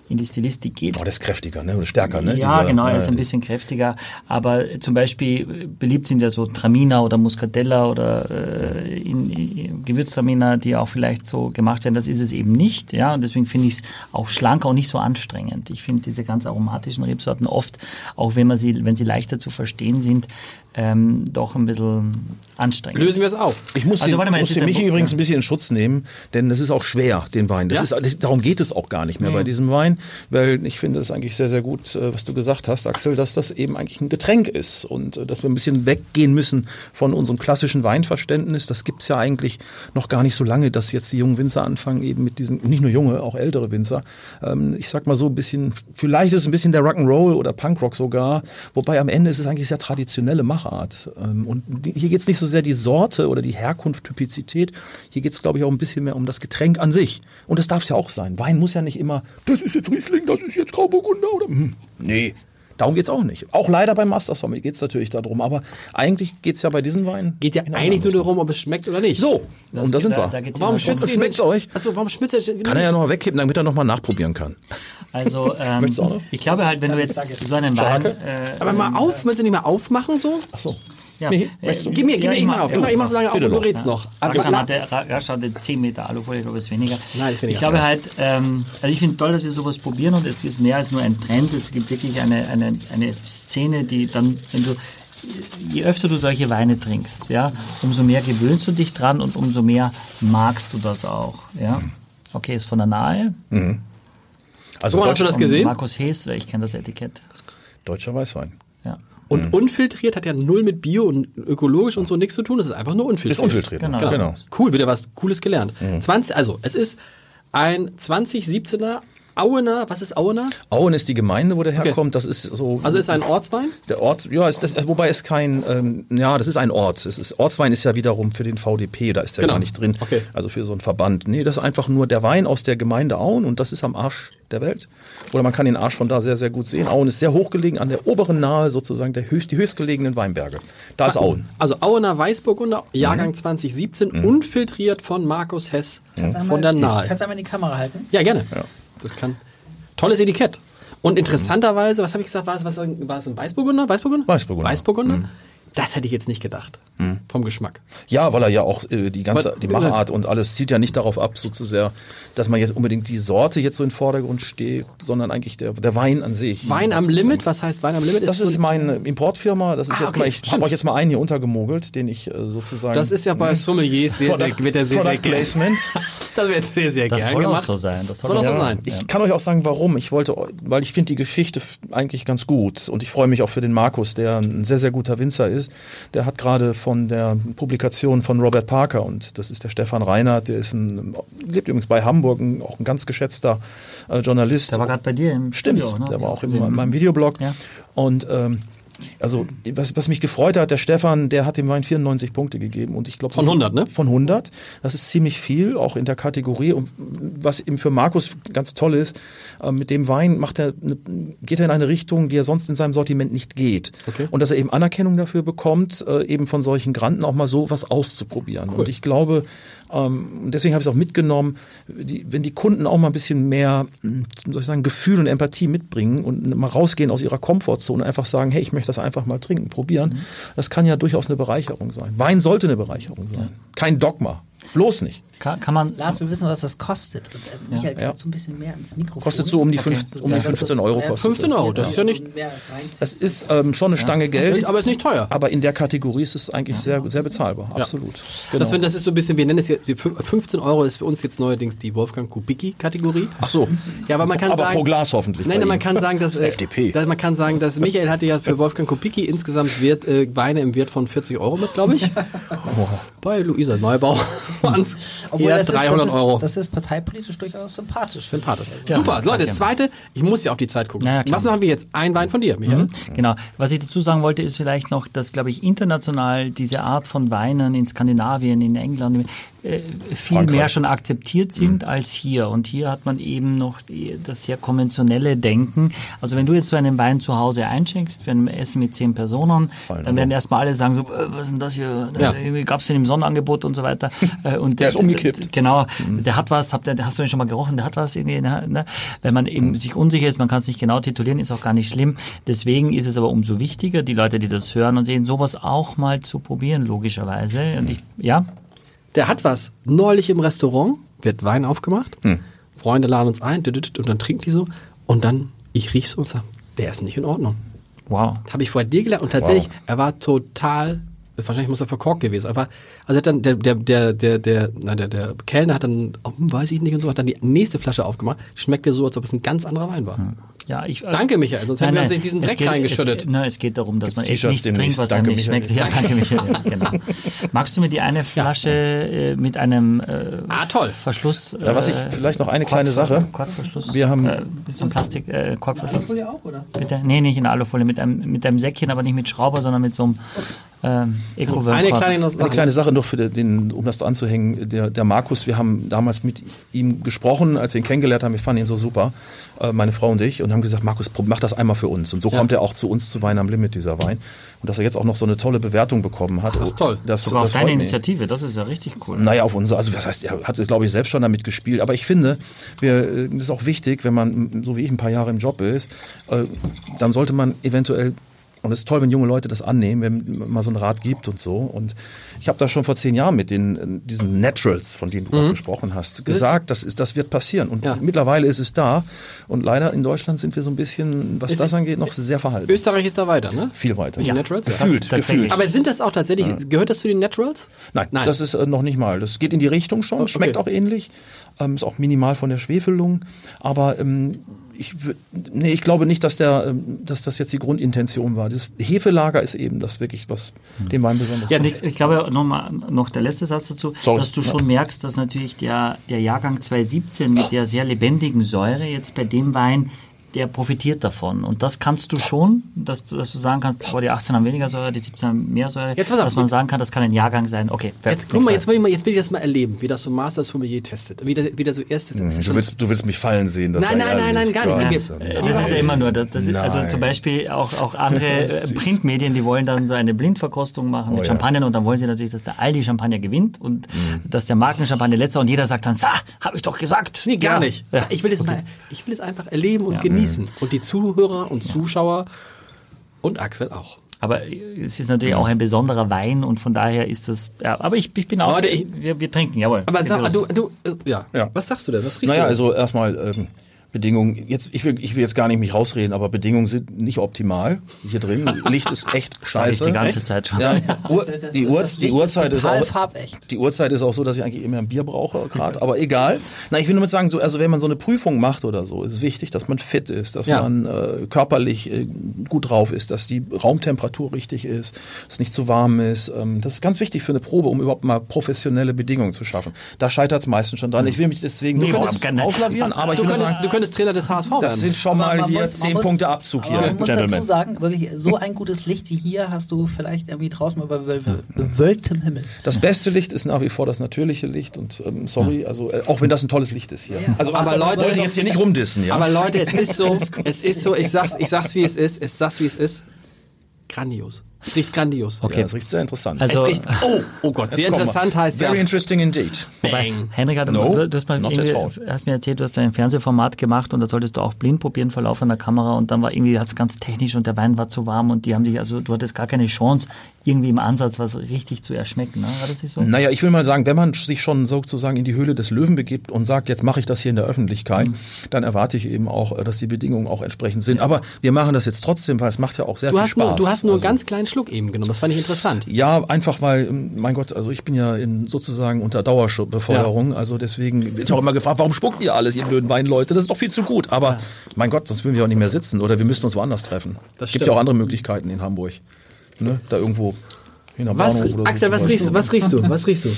in die Stilistik geht. Oh, der ist kräftiger, ne? Oder stärker, ne? Ja, Dieser- genau, er ist ein bisschen kräftiger. Aber zum Beispiel beliebt sind ja so Traminer oder Muscatella oder äh, in, in Gewürztraminer, die auch vielleicht so gemacht werden. Das ist es eben nicht. Ja, und deswegen finde ich es auch schlanker und nicht so anstrengend. Ich finde diese ganz aromatischen Rebsorten oft, auch wenn man sie, wenn sie leichter zu verstehen sind, ähm, doch ein bisschen anstrengend. Lösen wir es auf. Ich muss, Also den, warte mal, muss es den Michi übrigens ja. ein bisschen in Schutz nehmen, denn das ist auch schwer, den Wein. Das Ja? ist, das, darum geht es auch gar nicht mehr bei diesem Wein, weil ich finde es eigentlich sehr, sehr gut, äh, was du gesagt hast, Axel, dass das eben eigentlich ein Getränk ist und äh, dass wir ein bisschen weggehen müssen von unserem klassischen Weinverständnis. Das gibt's ja eigentlich noch gar nicht so lange, dass jetzt die jungen Winzer anfangen, eben mit diesen, nicht nur junge, auch ältere Winzer, ähm, ich sag mal so ein bisschen, vielleicht ist es ein bisschen der Rock'n'Roll oder Punkrock sogar, wobei am Ende ist es eigentlich sehr traditionelle Machart. Ähm, und hier geht's nicht so sehr die Sorte oder die Herkunft, Typizität, hier geht's glaube ich auch ein bisschen mehr um das Getränk an sich. Und das darf es ja auch sein. Wein muss ja nicht immer, das ist jetzt Riesling, das ist jetzt Grauburgunder oder, hm, nee. Darum geht's auch nicht. Auch leider beim Master Sommelier geht's natürlich darum, aber eigentlich geht's ja bei diesen Weinen Geht ja eine eigentlich nur darum, ob es schmeckt oder nicht. So, Das und da geht- sind da- wir. da geht's Warum schützt Schmeckt's euch? Also, warum schmeckt es? Kann er ja noch mal wegkippen, damit er noch mal nachprobieren kann. Also ähm, Möchtest du auch noch? ich glaube halt, wenn du jetzt so einen Wein... Äh, Aber mal auf, müssen Sie nicht mal aufmachen so? Ach so. Ja, Nee, äh, du? Gib mir, gib ja, mir, ich mach auf. Ich mach, ich mach so lange auf, du doch. redst noch. Aber Raschan la- hatte, Ra- Raschan hatte 10 Meter Alufolie, ich glaube, es ist weniger. Nein, ist weniger. Ich glaube halt, ähm, also ich finde toll, dass wir sowas probieren und es ist mehr als nur ein Trend. Es gibt wirklich eine, eine, eine Szene, die dann, wenn du, je öfter du solche Weine trinkst, ja, umso mehr gewöhnst du dich dran und umso mehr magst du das auch, ja. Okay, ist von der Nahe. Also So, hast Deutsch, du das gesehen? Markus Hees, ich kenne das Etikett. deutscher Weißwein. Und unfiltriert hat ja null mit Bio und ökologisch und so nichts zu tun. Das ist einfach nur unfiltriert. Ist unfiltriert. Genau. Genau. genau. Cool, wieder was Cooles gelernt. 20, also, es ist ein 2017er Auener, was ist Auener? Auen ist die Gemeinde, wo der herkommt. Das ist so. Also ist ein Ortswein? der Ort, ja, ist das, wobei es kein, ähm, ja, das ist ein Ort. Es ist, Ortswein ist ja wiederum für den VDP, da ist der Genau. gar nicht drin. Okay. Also für so einen Verband. Nee, das ist einfach nur der Wein aus der Gemeinde Auen und das ist am Arsch der Welt. Oder man kann den Arsch von da sehr, sehr gut sehen. Auen ist sehr hochgelegen, an der oberen Nahe sozusagen der höchst, die höchstgelegenen Weinberge. Da ist Auen. Also Auener Weißburgunder, Jahrgang 2017, unfiltriert von Markus Hess von der Nahe. Kannst du einmal in die Kamera halten? Ja, gerne. Das kann. Tolles Etikett. Und interessanterweise, was habe ich gesagt, war es, was, war es ein Weißburgunder? Weißburgunder? Weißburgunder. Weißburgunder? Das hätte ich jetzt nicht gedacht. Vom Geschmack. Ja, weil er ja auch äh, die ganze Aber- die Machart und alles zielt ja nicht darauf ab, so zu sehr, dass man jetzt unbedingt die Sorte jetzt so im Vordergrund steht, sondern eigentlich der, der Wein an sich. Wein am Limit, was heißt Wein am Limit? Das so ist ein- meine Importfirma. Das ist Ah, jetzt okay, mal, ich habe euch jetzt mal einen hier untergemogelt, den ich äh, sozusagen. Das ist ja bei Sommeliers sehr, sehr, wird er sehr, sehr Product gern. Placement. Das wird sehr, sehr Das gern soll auch gemacht. so sein. Das Soll auch so ja. sein. Ich kann euch auch sagen, warum. Ich wollte, weil ich finde die Geschichte eigentlich ganz gut und ich freue mich auch für den Markus, der ein sehr, sehr guter Winzer ist. Der hat gerade von der Publikation von Robert Parker und das ist der Stefan Reinhardt, der ist ein, lebt übrigens bei Hamburg, ein, auch ein ganz geschätzter äh, Journalist. Der war gerade bei dir im Stimmt, Studio, ne? der war auch in gesehen. meinem Videoblog. Ja. Und ähm, Also, was, was mich gefreut hat, der Stefan, der hat dem Wein 94 Punkte gegeben und ich glaube. Von 100, ne? Von 100. Das ist ziemlich viel, auch in der Kategorie. Und was eben für Markus ganz toll ist, äh, mit dem Wein macht er, geht er in eine Richtung, die er sonst in seinem Sortiment nicht geht. Okay. Und dass er eben Anerkennung dafür bekommt, äh, eben von solchen Granten auch mal so was auszuprobieren. Und ich glaube, und deswegen habe ich es auch mitgenommen, die, wenn die Kunden auch mal ein bisschen mehr, hm, soll ich sagen, Gefühl und Empathie mitbringen und mal rausgehen aus ihrer Komfortzone, und einfach sagen, hey, ich möchte das einfach mal trinken, probieren, das kann ja durchaus eine Bereicherung sein. Wein sollte eine Bereicherung sein. Kein Dogma. Bloß nicht. Kann, kann man. Lars, wir wissen, was das kostet. Und, äh, Michael, Ja. kannst du ein bisschen mehr ins Mikrofon? Kostet so um die, Okay. fünf, um die Ja, das 15 ist, Euro. äh, Kostet 15 Euro, das ist ja nicht-. Es ist ähm, schon eine Stange Geld, Aber ist nicht teuer. aber in der Kategorie ist es eigentlich sehr, sehr bezahlbar. Absolut. Das, das ist so ein bisschen, wir nennen es jetzt, die fün- 15 Euro ist für uns jetzt neuerdings die Wolfgang Kubicki-Kategorie. Ach so. Ja, aber man kann Aber sagen. pro Glas hoffentlich Nein, man kann sagen, dass, Das ist äh, FDP. dass man kann sagen, dass Michael hatte ja für Wolfgang Kubicki insgesamt Wert, äh, Weine im Wert von 40 Euro mit, glaube ich. Bei Luisa Neubau Obwohl eher das ist- 300 das ist, Euro. Das ist parteipolitisch durchaus sympathisch. Sympathisch. Ja, Super, Leute, zweite, ich muss ja auf die Zeit gucken. Ja, ja, klar. Was machen wir jetzt? Ein Wein von dir, Michael. Genau. Was ich dazu sagen wollte, ist vielleicht noch, dass, glaube ich, international diese Art von Weinen in Skandinavien, in England äh, viel Frankreich. mehr schon akzeptiert sind als hier. Und hier hat man eben noch die, das sehr konventionelle Denken. Also wenn du jetzt so einen Wein zu Hause einschenkst, für ein Essen mit zehn Personen, Fallen dann werden erstmal alle sagen so, äh, was ist denn das hier? Ja. Gab es den im Sonderangebot und so weiter. Äh, Und Der ist umgekippt. Genau, der hat was, habt ihr, hast du den schon mal gerochen, der hat was irgendwie, ne? ne? wenn man eben sich unsicher ist, man kann es nicht genau titulieren, ist auch gar nicht schlimm. Deswegen ist es aber umso wichtiger, die Leute, die das hören und sehen, sowas auch mal zu probieren, logischerweise. Und ich, ja, Der hat was. Neulich im Restaurant wird Wein aufgemacht. Hm. Freunde laden uns ein und dann trinken die so. Und dann, ich riech so und sag, der ist nicht in Ordnung. wow. Habe ich vorher dir gelernt und tatsächlich, er war total, wahrscheinlich muss er verkorkt gewesen, aber also hat dann der der der der der, na, der, der Kellner hat dann, oh, hm, weiß ich nicht und so, hat dann die nächste Flasche aufgemacht, schmeckte so, als ob es ein ganz anderer Wein war. Ja, ich, Danke, Michael, sonst hätten wir uns in diesen es Dreck geht- reingeschüttet. Es, geht- nein, es geht darum, dass Gibt's man nichts trinkt, was einem nicht schmeckt. Ja, danke, Michael. Ja, genau. Magst du mir die eine Flasche äh, mit einem äh, Ah, toll. Verschluss? Ja, was ich äh, vielleicht noch eine kleine Kork- Sache. Korkverschluss. Wir haben- äh, bisschen Plastik, äh, Korkverschluss. Alufolie auch, oder? Bitte? Nee, nicht in der Alufolie, mit einem, mit einem Säckchen, aber nicht mit Schrauber, sondern mit so einem ähm, Eine kleine, Eine kleine Sache noch für den, um das anzuhängen. Der, der Markus, wir haben damals mit ihm gesprochen, als wir ihn kennengelernt haben. Wir fanden ihn so super, äh, meine Frau und ich, und haben gesagt, Markus, mach das einmal für uns. Und so kommt er auch zu uns zu Wein am Limit, dieser Wein. Und dass er jetzt auch noch so eine tolle Bewertung bekommen hat. das ist toll. Das, Sogar auf das deine freut mich. Initiative, das ist ja richtig cool. Naja, auf unser, also das heißt, er hat, glaube ich, selbst schon damit gespielt. Aber ich finde, wir, äh, das ist auch wichtig, wenn man, so wie ich, ein paar Jahre im Job ist, äh, dann sollte man eventuell, und es ist toll, wenn junge Leute das annehmen, wenn man mal so einen Rat gibt und so. Und ich habe da schon vor zehn Jahren mit den, diesen Naturals, von denen du gerade gesprochen hast, gesagt, das, ist, das wird passieren. Und Mhm. Ja. mittlerweile ist es da. Und leider in Deutschland sind wir so ein bisschen, was Ist- das angeht, noch sehr verhalten. Österreich ist da weiter, ne? Viel weiter. Die Naturals? Gefühlt, Tatsächlich. gefühlt. Aber sind das auch tatsächlich, gehört das zu den Naturals? Nein, Nein. das ist äh, noch nicht mal. Das geht in die Richtung schon, Oh, schmeckt okay. auch ähnlich, ähm, ist auch minimal von der Schwefelung, aber ähm, ich, nee, ich glaube nicht, dass, der, ähm, dass das jetzt die Grundintention war. Das Hefelager ist eben das wirklich, was dem Wein besonders Ja, ich, ich glaube noch mal noch der letzte Satz dazu, Sorry. dass du schon merkst, dass natürlich der der Jahrgang 2017 mit der sehr lebendigen Säure jetzt bei dem Wein der profitiert davon. Und das kannst du schon, dass, du- dass du sagen kannst, boah, die 18 haben weniger Säure, die 17 haben mehr Säure, Jetzt pass auf, dass man sagen kann, das kann ein Jahrgang sein. Okay, Jetzt, guck mal, jetzt will, ich mal, jetzt will ich das mal erleben, wie das so Master Sommelier testet. Wie das, wie das so erste. Mhm, Du willst, du willst mich fallen sehen. Das Nein, nein, nein, nein, gar nicht. Wir- Äh, Das ist ja immer nur, das, das ist, also zum Beispiel auch, auch andere äh, Printmedien, die wollen dann so eine Blindverkostung machen mit Oh ja. Champagner und dann wollen sie natürlich, dass der Aldi Champagner gewinnt und dass der Markenchampagner letzter und jeder sagt dann, sa, habe ich doch gesagt. Nee, gar Ja. nicht. Ja. Ich will es mal, ich will es einfach erleben und genießen. Und die Zuhörer und Zuschauer und Axel auch. Aber es ist natürlich auch ein besonderer Wein und von daher ist das, ja, aber ich, ich bin auch, ich- wir, wir trinken, jawohl. Aber sag du, du, äh, ja. Ja. Was sagst du denn? Was riechst Naja, du? also erstmal ähm, Bedingungen, jetzt, ich will, ich will jetzt gar nicht mich rausreden, aber Bedingungen sind nicht optimal hier drin. Licht ist echt scheiße. die ganze Zeit schon. Ja, Uhr, Das- das- die, das- Uhr, das die Uhrzeit ist auch farbecht. die Uhrzeit ist auch so, dass ich eigentlich immer ein Bier brauche gerade, aber egal. Na, ich will nur mit sagen, so also wenn man so eine Prüfung macht oder so, ist es wichtig, dass man fit ist, dass Ja. man äh, körperlich äh, gut drauf ist, dass die Raumtemperatur richtig ist, dass es nicht zu warm ist. Ähm, das ist ganz wichtig für eine Probe, um überhaupt mal professionelle Bedingungen zu schaffen. Da scheitert es meistens schon dran. Ich will mich deswegen nicht auslavieren, aber ich will sagen, du könntest Bundestrainer des HSV Das werden. sind schon mal hier muss- man zehn muss- Punkte Abzug Aber hier, man muss Gentlemen. dazu sagen, wirklich, so ein gutes Licht wie hier hast du vielleicht irgendwie draußen über bewöl- bewölktem Himmel. Das beste Licht ist nach wie vor das natürliche Licht und ähm, sorry, also äh, auch wenn das ein tolles Licht ist hier. Also Aber aber Leute- Leute, jetzt hier nicht rumdissen, ja. Aber Leute, es ist so, es ist so, ich sag's, ich sag's wie es ist, es sag's wie es ist. Grandios. Es riecht grandios. ja, das riecht sehr interessant. Also- es riecht, oh, oh Gott, sehr interessant heißt ja. Very interesting indeed. Bang. Henrik hat No, du, du hast, mal hast mir erzählt, du hast ein Fernsehformat gemacht und da solltest du auch blind probieren vor laufender Kamera und dann war irgendwie hat's ganz technisch und der Wein war zu warm und die haben dich also du hattest gar keine Chance irgendwie im Ansatz was richtig zu erschmecken, ne? War das nicht so? Naja, ich will mal sagen, wenn man sich schon sozusagen in die Höhle des Löwen begibt und sagt, jetzt mache ich das hier in der Öffentlichkeit, dann erwarte ich eben auch, dass die Bedingungen auch entsprechend sind. Aber wir machen das jetzt trotzdem, weil es macht ja auch sehr Du viel hast Spaß. nur, du hast nur Also- ganz kleinen Schluck eben genommen. Das fand ich interessant. Ja, einfach weil, ähm, mein Gott, also ich bin ja in, sozusagen unter Dauerbefeuerung, also deswegen wird ja auch immer gefragt, warum spuckt ihr alles, ihr blöden Weinleute? Das ist doch viel zu gut. Aber mein Gott, sonst würden wir auch nicht mehr sitzen oder wir müssten uns woanders treffen. Es gibt ja auch andere Möglichkeiten in Hamburg. Ne? Da irgendwo Was, Axel, so. was riechst, du? was riechst du? Was riechst du?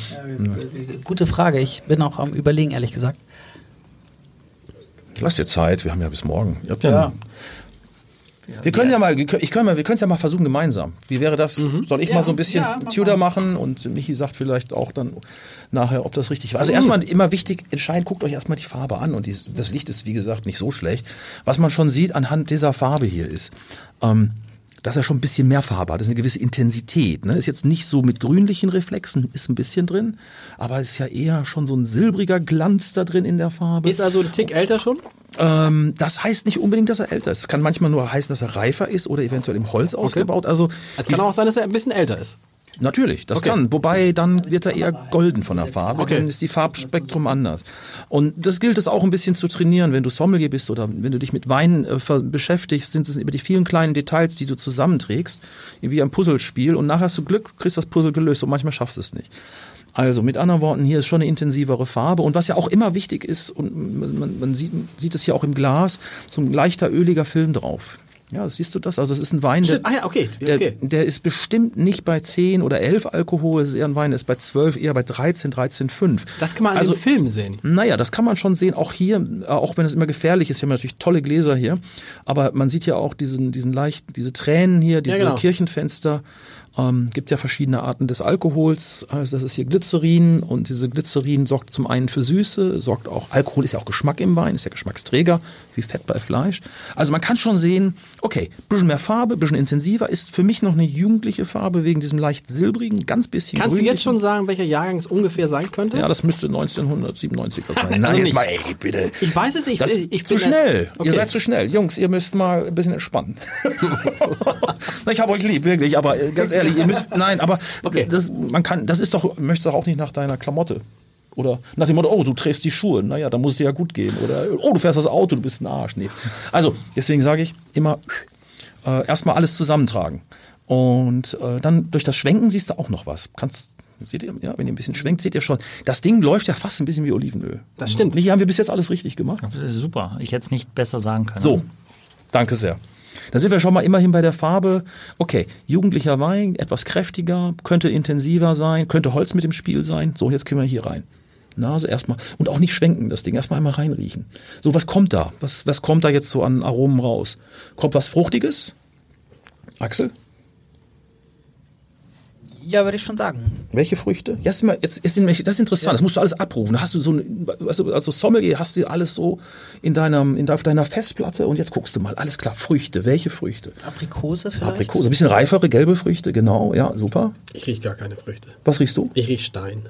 Gute Frage. Ich bin auch am Überlegen, ehrlich gesagt. Lass dir Zeit, wir haben ja bis morgen. Ihr habt ja. Ja. Wir können ja mal, können, ich können mal, wir können es ja mal versuchen gemeinsam. Wie wäre das? Soll ich Ja, mal so ein bisschen ja, mach Tudor machen und Michi sagt vielleicht auch dann nachher, ob das richtig war. Also erstmal immer wichtig, entscheidend, guckt euch erstmal die Farbe an und dies, das Licht ist wie gesagt nicht so schlecht. Was man schon sieht anhand dieser Farbe hier ist, ähm, dass er schon ein bisschen mehr Farbe hat. Das ist eine gewisse Intensität. Ne? Ist jetzt nicht so mit grünlichen Reflexen, ist ein bisschen drin, aber es ist ja eher schon so ein silbriger Glanz da drin in der Farbe. Ist also ein Tick älter schon? Ähm, das heißt nicht unbedingt, dass er älter ist. Es kann manchmal nur heißen, dass er reifer ist oder eventuell im Holz ausgebaut. Also Es kann auch sein, dass er ein bisschen älter ist. Natürlich, das Okay. kann. Wobei dann wird er eher golden von der Farbe. Okay. Dann ist die Farbspektrum anders. Und das gilt es auch ein bisschen zu trainieren, wenn du Sommelier bist oder wenn du dich mit Wein äh, beschäftigst, sind es über die vielen kleinen Details, die du zusammenträgst, wie ein Puzzlespiel. Und nachher hast du Glück, kriegst das Puzzle gelöst und manchmal schaffst du es nicht. Also mit anderen Worten, hier ist schon eine intensivere Farbe und was ja auch immer wichtig ist und man, man, man sieht, sieht es hier auch im Glas, so ein leichter öliger Film drauf. Ja, siehst du das? Also es ist ein Wein, der. Ah ja, okay. der, okay. der ist bestimmt nicht bei 10 oder 11 Alkohol, es ist eher ein Wein, ist bei 12, eher bei 13, 13,5. Das kann man an also, dem Film sehen. Naja, das kann man schon sehen, auch hier, äh, auch wenn es immer gefährlich ist. Wir haben natürlich tolle Gläser hier, aber man sieht ja auch diesen, diesen leicht, diese Tränen hier, diese genau. Kirchenfenster. Ähm, gibt ja verschiedene Arten des Alkohols. Also das ist hier Glycerin und diese Glycerin sorgt zum einen für Süße, sorgt auch, Alkohol ist ja auch Geschmack im Wein, ist ja Geschmacksträger, wie Fett bei Fleisch. Also man kann schon sehen, okay, bisschen mehr Farbe, bisschen intensiver, ist für mich noch eine jugendliche Farbe wegen diesem leicht silbrigen, ganz bisschen Kannst du jetzt schon sagen, welcher Jahrgang es ungefähr sein könnte? Ja, das müsste 1997er sein. Also Nein, jetzt nicht. mal, ey, bitte. Ich weiß es nicht. Das Ich- ich zu bin- schnell. Okay. Ihr seid zu schnell. Jungs, ihr müsst mal ein bisschen entspannen. Ich habe euch lieb, wirklich, aber äh, ganz ehrlich, ihr müsst, nein, aber Okay. das, man kann, das ist doch, möchtest doch auch nicht nach deiner Klamotte. Oder nach dem Motto, oh, du trägst die Schuhe, naja, da muss es dir ja gut gehen. Oder, oh, du fährst das Auto, du bist ein Arsch. Nee. Also, deswegen sage ich immer, äh, erstmal alles zusammentragen. Und äh, dann durch das Schwenken siehst du auch noch was. Kannst, seht ihr, ja, wenn ihr ein bisschen schwenkt, seht ihr schon, das Ding läuft ja fast ein bisschen wie Olivenöl. Das stimmt. Nicht, haben wir bis jetzt alles richtig gemacht? Das ist super. Ich hätte es nicht besser sagen können. So, danke sehr. Da sind wir schon mal immerhin bei der Farbe. Okay, jugendlicher Wein, etwas kräftiger, könnte intensiver sein, könnte Holz mit im Spiel sein. So, jetzt können wir hier rein. Nase erstmal und auch nicht schwenken, das Ding erstmal einmal reinriechen. So, was kommt da? Was, was kommt da jetzt so an Aromen raus? Kommt was Fruchtiges? Axel? Ja, würde ich schon sagen. Welche Früchte? Jetzt, mal, jetzt nämlich- das ist interessant. Das musst du alles abrufen. Da hast du so, ein- weißt du, also Sommelier hast du alles so in deinem, in auf deiner Festplatte und jetzt guckst du mal. Alles klar. Früchte. Welche Früchte? Aprikose vielleicht? Aprikose. Ein bisschen reifere, gelbe Früchte. Genau. Ja, super. Ich riech gar keine Früchte. Was riechst du? Ich riech Stein.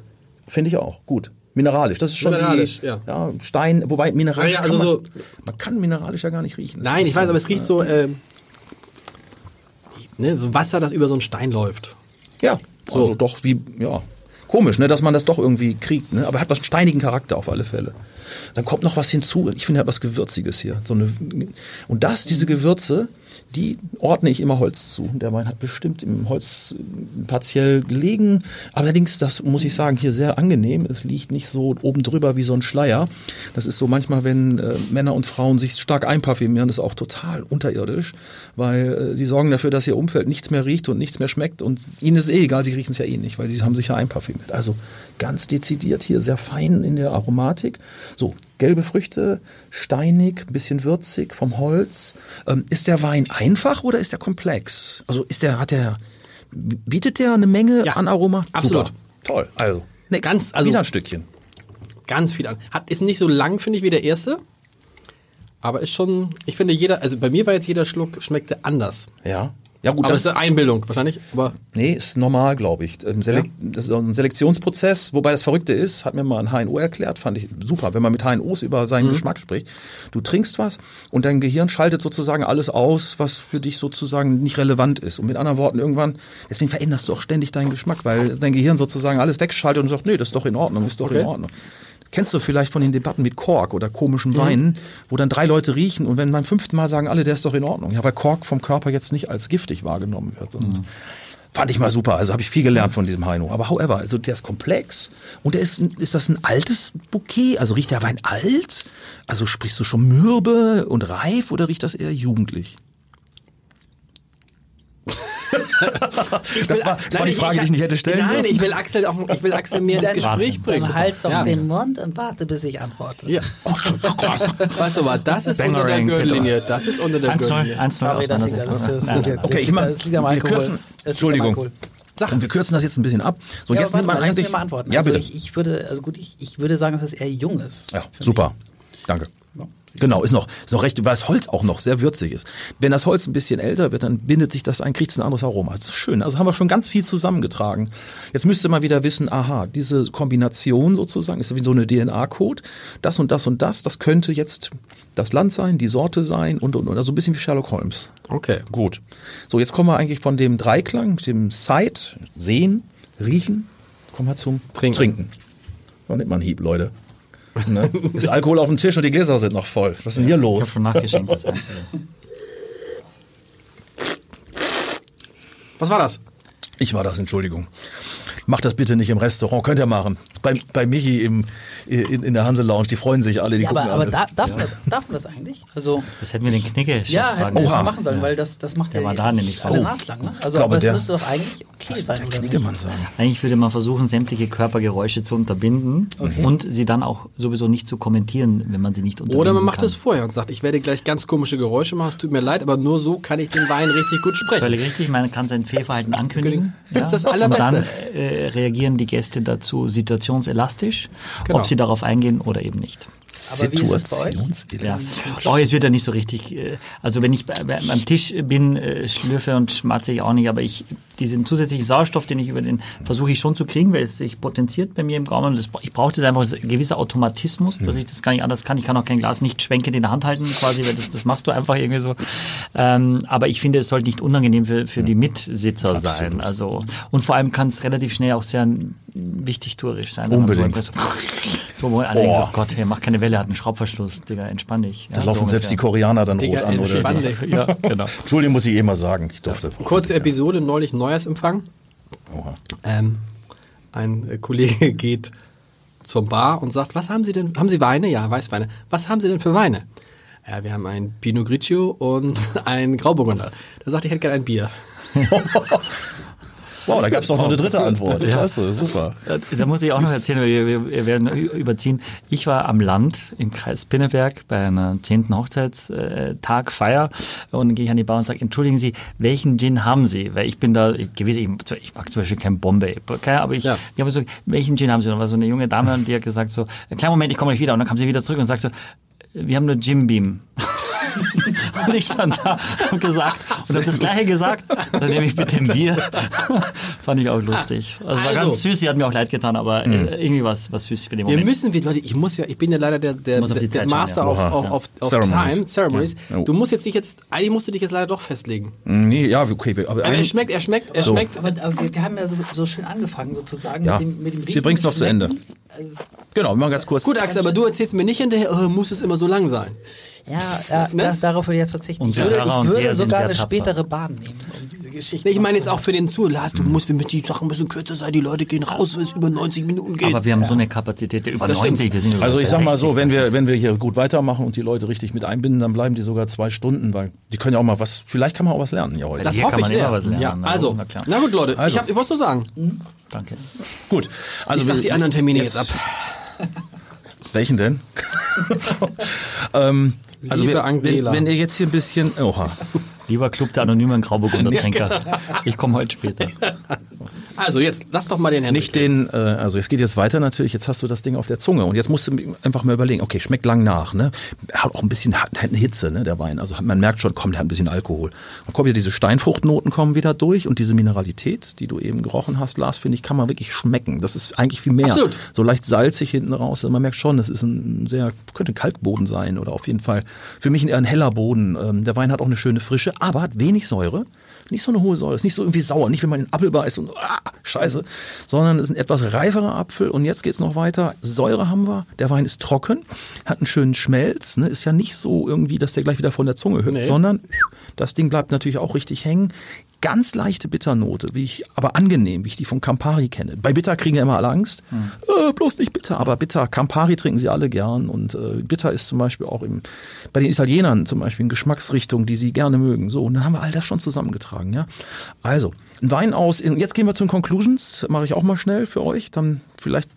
Finde ich auch. Gut. Mineralisch. Das ist schon Mineralisch, die, ja. ja. Stein. Wobei mineralisch. Ah ja, also kann man, so- man kann mineralisch ja gar nicht riechen. Das Nein, ich weiß, so- aber es riecht so, ähm, ne, so Wasser, das über so einen Stein läuft. Ja, So. also doch wie, ja. Komisch, ne, dass man das doch irgendwie kriegt, ne? Aber hat was einen steinigen Charakter auf alle Fälle. Dann kommt noch was hinzu. Ich finde, er hat was Gewürziges hier. So eine, und das, diese Gewürze, die ordne ich immer Holz zu. Der Wein hat bestimmt im Holz äh, partiell gelegen. Allerdings, das muss ich sagen, hier sehr angenehm. Es liegt nicht so oben drüber wie so ein Schleier. Das ist so manchmal, wenn äh, Männer und Frauen sich stark einparfümieren, das ist auch total unterirdisch, weil äh, sie sorgen dafür, dass ihr Umfeld nichts mehr riecht und nichts mehr schmeckt. Und ihnen ist eh egal, sie riechen es ja eh nicht, weil sie haben sich ja einparfümiert. Also ganz dezidiert hier, sehr fein in der Aromatik. So, gelbe Früchte, steinig, ein bisschen würzig vom Holz. Ähm, ist der Wein einfach oder ist der komplex? Also ist der, hat der, bietet der eine Menge Ja, an Aroma? absolut. Super. Toll. Also, nix. Ganz- also- Wieder ein Stückchen. Ganz viel an. Hat, ist nicht so lang, finde ich, wie der erste. Aber ist schon, ich finde jeder, also bei mir war jetzt jeder Schluck, schmeckte anders. Ja. Ja gut, aber das ist Einbildung wahrscheinlich. Aber Nee, ist normal, glaube ich. Ähm, Selek Das ist ein Selektionsprozess, wobei das Verrückte ist, hat mir mal ein HNO erklärt, fand ich super, wenn man mit HNOs über seinen Geschmack spricht. Du trinkst was und dein Gehirn schaltet sozusagen alles aus, was für dich sozusagen nicht relevant ist. Und mit anderen Worten, irgendwann, deswegen veränderst du auch ständig deinen Geschmack, weil dein Gehirn sozusagen alles wegschaltet und sagt, nee, das ist doch in Ordnung, ist doch Okay. in Ordnung. Kennst du vielleicht von den Debatten mit Kork oder komischen Weinen, wo dann drei Leute riechen und wenn beim fünften Mal sagen alle, der ist doch in Ordnung. Ja, weil Kork vom Körper jetzt nicht als giftig wahrgenommen wird. Und Fand ich mal super. Also habe ich viel gelernt von diesem Heino. Aber however, also der ist komplex. Und der ist, ist das ein altes Bouquet? Also riecht der Wein alt? Also sprichst du schon mürbe und reif oder riecht das eher jugendlich? Das war, das war die Frage, die ich nicht hätte stellen Nein, dürfen. ich will Axel auch, ich will Axel mehr ins Gespräch bringen. Dann halt doch Ja. den Mund und warte, bis ich antworte. Ja. Weißt du was, das ist unter der. Gürtellinie. Das ist unter der 1-0, Gürtellinie. 1-0 Sorry, aus das meiner liegt, Sicht. das, das, Nein, nein. das, Okay, ich liegt- mach- das liegt am wir Alkohol. kürzen- Das liegt am Entschuldigung. Und wir kürzen das jetzt ein bisschen ab. So, Ja, jetzt nimmt man mal, lass eigentlich. mal antworten. Ja, also bitte. ich, ich würde, also gut, ich, ich würde sagen, dass es eher jung ist. Ja, super. Danke. Genau, ist noch, ist noch recht, weil das Holz auch noch sehr würzig ist. Wenn das Holz ein bisschen älter wird, dann bindet sich das ein, kriegt es ein anderes Aroma. Das ist schön. Also haben wir schon ganz viel zusammengetragen. Jetzt müsste man wieder wissen, aha, diese Kombination sozusagen ist wie so eine DNA-Code. Das und das und das, das könnte jetzt das Land sein, die Sorte sein und, und, und. Also ein bisschen wie Sherlock Holmes. Okay. Gut. So, jetzt kommen wir eigentlich von dem Dreiklang, dem Sight, Sehen, Riechen, kommen wir zum Trinken. Trinken. Da nimmt man einen Hieb, Leute. Ne? Ist Alkohol auf dem Tisch und die Gläser sind noch voll. Was ist denn hier Ich los? habe schon nachgeschenkt, das Einzige. Was war das? Ich war das, Entschuldigung. Macht das bitte nicht im Restaurant, könnt ihr machen. Bei, bei Michi im, in, in der Hanse Lounge, die freuen sich alle, die Ja, aber, aber alle. da, darf, man das, darf man das eigentlich? Also, Das hätten wir den Knicke ja, hätten wir das machen sollen, weil das, das macht Der ja war da nämlich alle naslang. Ne? Also, glaube, aber der- müsste doch eigentlich okay sein, der oder nicht? Knickemann sagen. Eigentlich würde man versuchen, sämtliche Körpergeräusche zu unterbinden Okay. und sie dann auch sowieso nicht zu kommentieren, wenn man sie nicht unterbinden Oder man macht es vorher und sagt, ich werde gleich ganz komische Geräusche machen, es tut mir leid, aber nur so kann ich den Wein richtig gut sprechen. Völlig richtig, man kann sein Fehlverhalten ankündigen. Das ist das Und Allerbeste. dann äh, reagieren die Gäste dazu situationselastisch, Genau. ob sie darauf eingehen oder eben nicht. Aber wie ist es bei euch? Ja. Situationselastik. Oh, jetzt wird er nicht so richtig. äh, Also wenn ich am Tisch bin, äh, schlürfe und schmatze ich auch nicht, aber ich diesen zusätzlichen Sauerstoff, den ich über den versuche ich schon zu kriegen, weil es sich potenziert bei mir im Gaumen. Und das, ich brauche das einfach ein gewisser Automatismus, dass ich das gar nicht anders kann. Ich kann auch kein Glas nicht schwenkend in der Hand halten, quasi, weil das, das machst du einfach irgendwie so. Ähm, aber ich finde, es sollte nicht unangenehm für, für die Mitsitzer sein. Also und vor allem kann es relativ schnell auch sehr wichtig tourisch sein. wenn man Unbedingt. So, so wo alle denken, so. Gott, hey, mach keine Welle, hat einen Schraubverschluss, Digga, entspann dich. Da Ja, laufen so selbst die. Koreaner dann Digga, rot an. Oder entspann die, dich. Ja, genau. Entschuldigung, muss ich eh mal sagen. Ich durfte. Kurze Episode, neulich Neujahrsempfang. Ähm, ein Kollege geht zur Bar und sagt, was haben Sie denn? Haben Sie Weine? Ja, Weißweine. Was haben Sie denn für Weine? Ja, wir haben ein Pinot Grigio und ein Grauburgunder. Da sagte ich, ich hätte gerne ein Bier. Wow, da gab es doch noch eine dritte Antwort. Klasse, super. Da, da muss ich auch noch erzählen, wir, wir, werden überziehen. Ich war am Land im Kreis Pinneberg bei einer zehnten Hochzeitstag, Feier und gehe ich an die Bar und sage, entschuldigen Sie, welchen Gin haben Sie? Weil ich bin da gewesen, ich, ich mag zum Beispiel kein Bombay, okay, aber ich, Ja. ich habe so, welchen Gin haben Sie? Und da war so eine junge Dame und die hat gesagt so, kleinen Moment, ich komme gleich wieder. Und dann kam sie wieder zurück und sagt so, wir haben nur Jim Beam. und ich stand da und gesagt und habe das gleiche gesagt, dann nehme ich mit dem Bier. Fand ich auch lustig. Also, war Also. ganz süß, sie hat mir auch leid getan, aber äh, irgendwie was was süß für den Wir Moment. müssen, wir, Leute, ich muss ja, ich bin ja leider der, der, der, der schauen, Master ja. auf, auf, auf, auf Ceremonies. Time, Ceremonies. Ja. Du musst jetzt nicht jetzt, eigentlich musst du dich jetzt leider doch festlegen. Nee, ja, okay. Aber Aber er schmeckt, er schmeckt, er So. schmeckt. Aber, aber wir, wir haben ja so, so schön angefangen, sozusagen, Ja. mit dem, mit dem Wir bringen's noch zu Ende. Schmecken. Genau, wir machen ganz kurz. Gut, Axel, aber du erzählst mir nicht hinterher, oh, muss es immer so lang sein. Ja, ja Ne? das, darauf würde ich jetzt verzichten. Und Ich würde, ich würde sogar eine tapfer. spätere Bahn nehmen, um diese Geschichte Nee, Ich meine jetzt auch für den Zuhörer, du musst, wir müssen die Sachen müssen kürzer sein, die Leute gehen raus, wenn es über 90 Minuten geht. aber wir haben so eine Kapazität der über Das stimmt. 90, wir sind über Also ich sag mal so, 60. wenn wir, wenn wir hier gut weitermachen und die Leute richtig mit einbinden, dann bleiben die sogar zwei Stunden, weil die können ja auch mal was, vielleicht kann man auch was lernen ja heute. das hier hoffe kann man ich sehr. lernen, ja, na, also, na klar. na gut, Leute, Also. ich, hab, ich wollte nur sagen, Danke. Gut. Also ich sag wir- die anderen Termine jetzt, ab. Welchen denn? ähm, also Angela. wenn, wenn ihr jetzt hier ein bisschen, oha, Lieber Club der anonymen Grauburgundertrinker. Ich komme heute später. Also jetzt lass doch mal den Henrik. Nicht den, äh, also es geht jetzt weiter natürlich, jetzt hast du das Ding auf der Zunge und jetzt musst du einfach mal überlegen, okay, schmeckt lang nach, ne? Hat auch ein bisschen hat eine Hitze, ne, der Wein. Also man merkt schon, kommt, der hat ein bisschen Alkohol. Dann kommen wieder diese Steinfruchtnoten kommen wieder durch und diese Mineralität, die du eben gerochen hast, Lars, finde ich, kann man wirklich schmecken. Das ist eigentlich viel mehr. Absolut. So leicht salzig hinten raus. Also man merkt schon, das ist ein sehr, könnte ein Kalkboden sein oder auf jeden Fall für mich eher ein heller Boden. Ähm, der Wein hat auch eine schöne Frische, aber hat wenig Säure. Nicht so eine hohe Säure, ist nicht so irgendwie sauer, nicht wenn man den Apfel beißt und ah, scheiße, sondern es ist ein etwas reiferer Apfel und jetzt geht's noch weiter. Säure haben wir, der Wein ist trocken, hat einen schönen Schmelz, ne? ist ja nicht so irgendwie, dass der gleich wieder von der Zunge hüpft, sondern das Ding bleibt natürlich auch richtig hängen. Ganz leichte Bitternote, wie ich, aber angenehm, wie ich die von Campari kenne. Bei Bitter kriegen ja immer alle Angst. Äh, bloß nicht bitter, aber bitter. Campari trinken sie alle gern und äh, bitter ist zum Beispiel auch im, bei den Italienern zum Beispiel eine Geschmacksrichtung, die sie gerne mögen. So, und dann haben wir all das schon zusammengetragen, ja. Also, ein Wein aus, in, jetzt gehen wir zu den Conclusions, mache ich auch mal schnell für euch. Dann vielleicht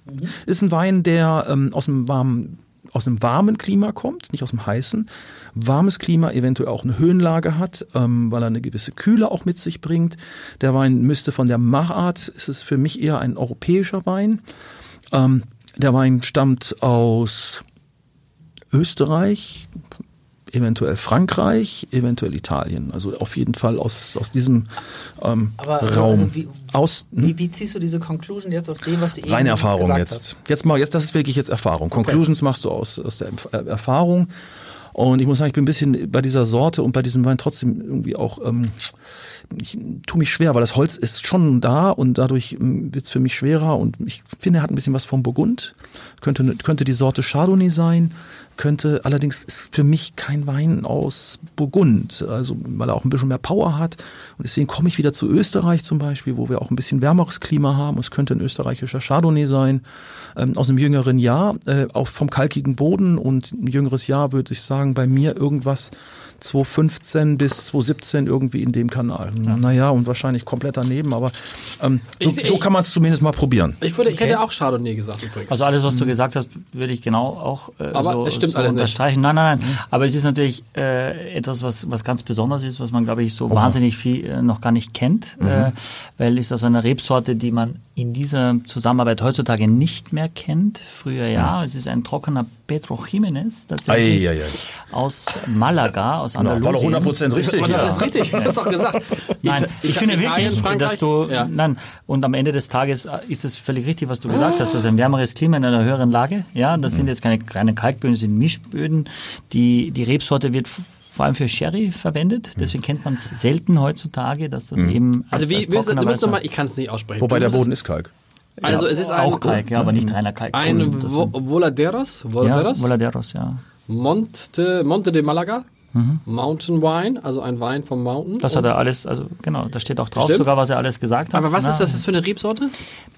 ist ein Wein, der ähm, aus dem warmen aus einem warmen Klima kommt, nicht aus dem heißen. Warmes Klima eventuell auch eine Höhenlage hat, ähm, weil er eine gewisse Kühle auch mit sich bringt. Der Wein müsste von der Machart, ist es für mich eher ein europäischer Wein. Ähm, der Wein stammt aus Österreich, eventuell Frankreich, eventuell Italien. Also auf jeden Fall aus, aus diesem ähm, Aber Raum. also wie, aus, hm? wie, wie ziehst du diese Conclusion jetzt aus dem, was du eben Reine Erfahrung gesagt jetzt. hast? Jetzt mal, jetzt das ist wirklich jetzt Erfahrung. Conclusions machst du aus, aus der äh, Erfahrung. Und ich muss sagen, ich bin ein bisschen bei dieser Sorte und bei diesem Wein trotzdem irgendwie auch, ähm, ich tue mich schwer, weil das Holz ist schon da und dadurch ähm, wird's für mich schwerer und ich finde, er hat ein bisschen was vom Burgund. Könnte, könnte die Sorte Chardonnay sein, könnte, allerdings ist für mich kein Wein aus Burgund, also weil er auch ein bisschen mehr Power hat. Und deswegen komme ich wieder zu Österreich zum Beispiel, wo wir auch ein bisschen wärmeres Klima haben. Es könnte ein österreichischer Chardonnay sein, ähm, aus einem jüngeren Jahr, äh, auch vom kalkigen Boden und ein jüngeres Jahr würde ich sagen, bei mir irgendwas 2015 bis 2017 irgendwie in dem Kanal. Naja, und wahrscheinlich komplett daneben, aber ähm, so, Ich- so kann man es zumindest mal probieren. Ich, würde, ich hätte auch Chardonnay gesagt übrigens. Also alles, was du gesagt hast, würde ich genau auch äh, Aber so, es stimmt so alles nicht. unterstreichen. Nein, nein, nein. Aber es ist natürlich äh, etwas, was, was ganz Besonderes ist, was man, glaube ich, so wahnsinnig viel äh, noch gar nicht kennt, äh, weil es aus einer Rebsorte, die man in dieser Zusammenarbeit heutzutage nicht mehr kennt. Früher ja, es ist ein trockener Pedro Jiménez, tatsächlich Ei, ei, ei. aus Malaga, aus War doch Andalusien. 100% richtig. Ja. das richtig, du hast doch gesagt. Nein, ich finde Italien, wirklich, Frankreich, dass du, ja. nein, und am Ende des Tages äh, ist es völlig richtig, was du gesagt hast, das ist ein wärmeres Klima in einer höheren Lage, ja, das sind jetzt keine kleinen Kalkböden, das sind Mischböden, die, die Rebsorte wird vor allem für Sherry verwendet, deswegen kennt man es selten heutzutage, dass das eben als, Also wie, als du trockener musst Weißer- noch mal, ich kann es nicht aussprechen. Wobei der Boden ist Kalk. Also es ist ein, auch Kalk, ja, aber nicht reiner Kalk. ein Das Vo sind- Voladeros, ja, Voladeros Voladeros, ja. Monte, Monte de Malaga, Mountain Wine, also ein Wein vom Mountain. Das hat er alles, also genau, da steht auch drauf Stimmt. sogar, was er alles gesagt hat. Aber was Na, ist das für eine Rebsorte?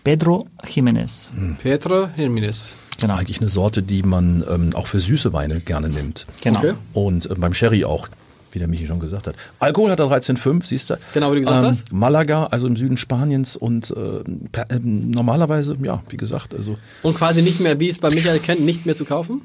Pedro Jiménez. Petra Jimenez. Genau. Eigentlich eine Sorte, die man ähm, auch für süße Weine gerne nimmt. genau. Okay. Und äh, beim Sherry auch, wie der Michi schon gesagt hat. Alkohol hat er 13,5, siehst du. Genau, wie du gesagt ähm, hast. Malaga, also im Süden Spaniens und äh, per, ähm, normalerweise, ja, wie gesagt, also Und quasi nicht mehr, wie es bei Michael kennt, nicht mehr zu kaufen?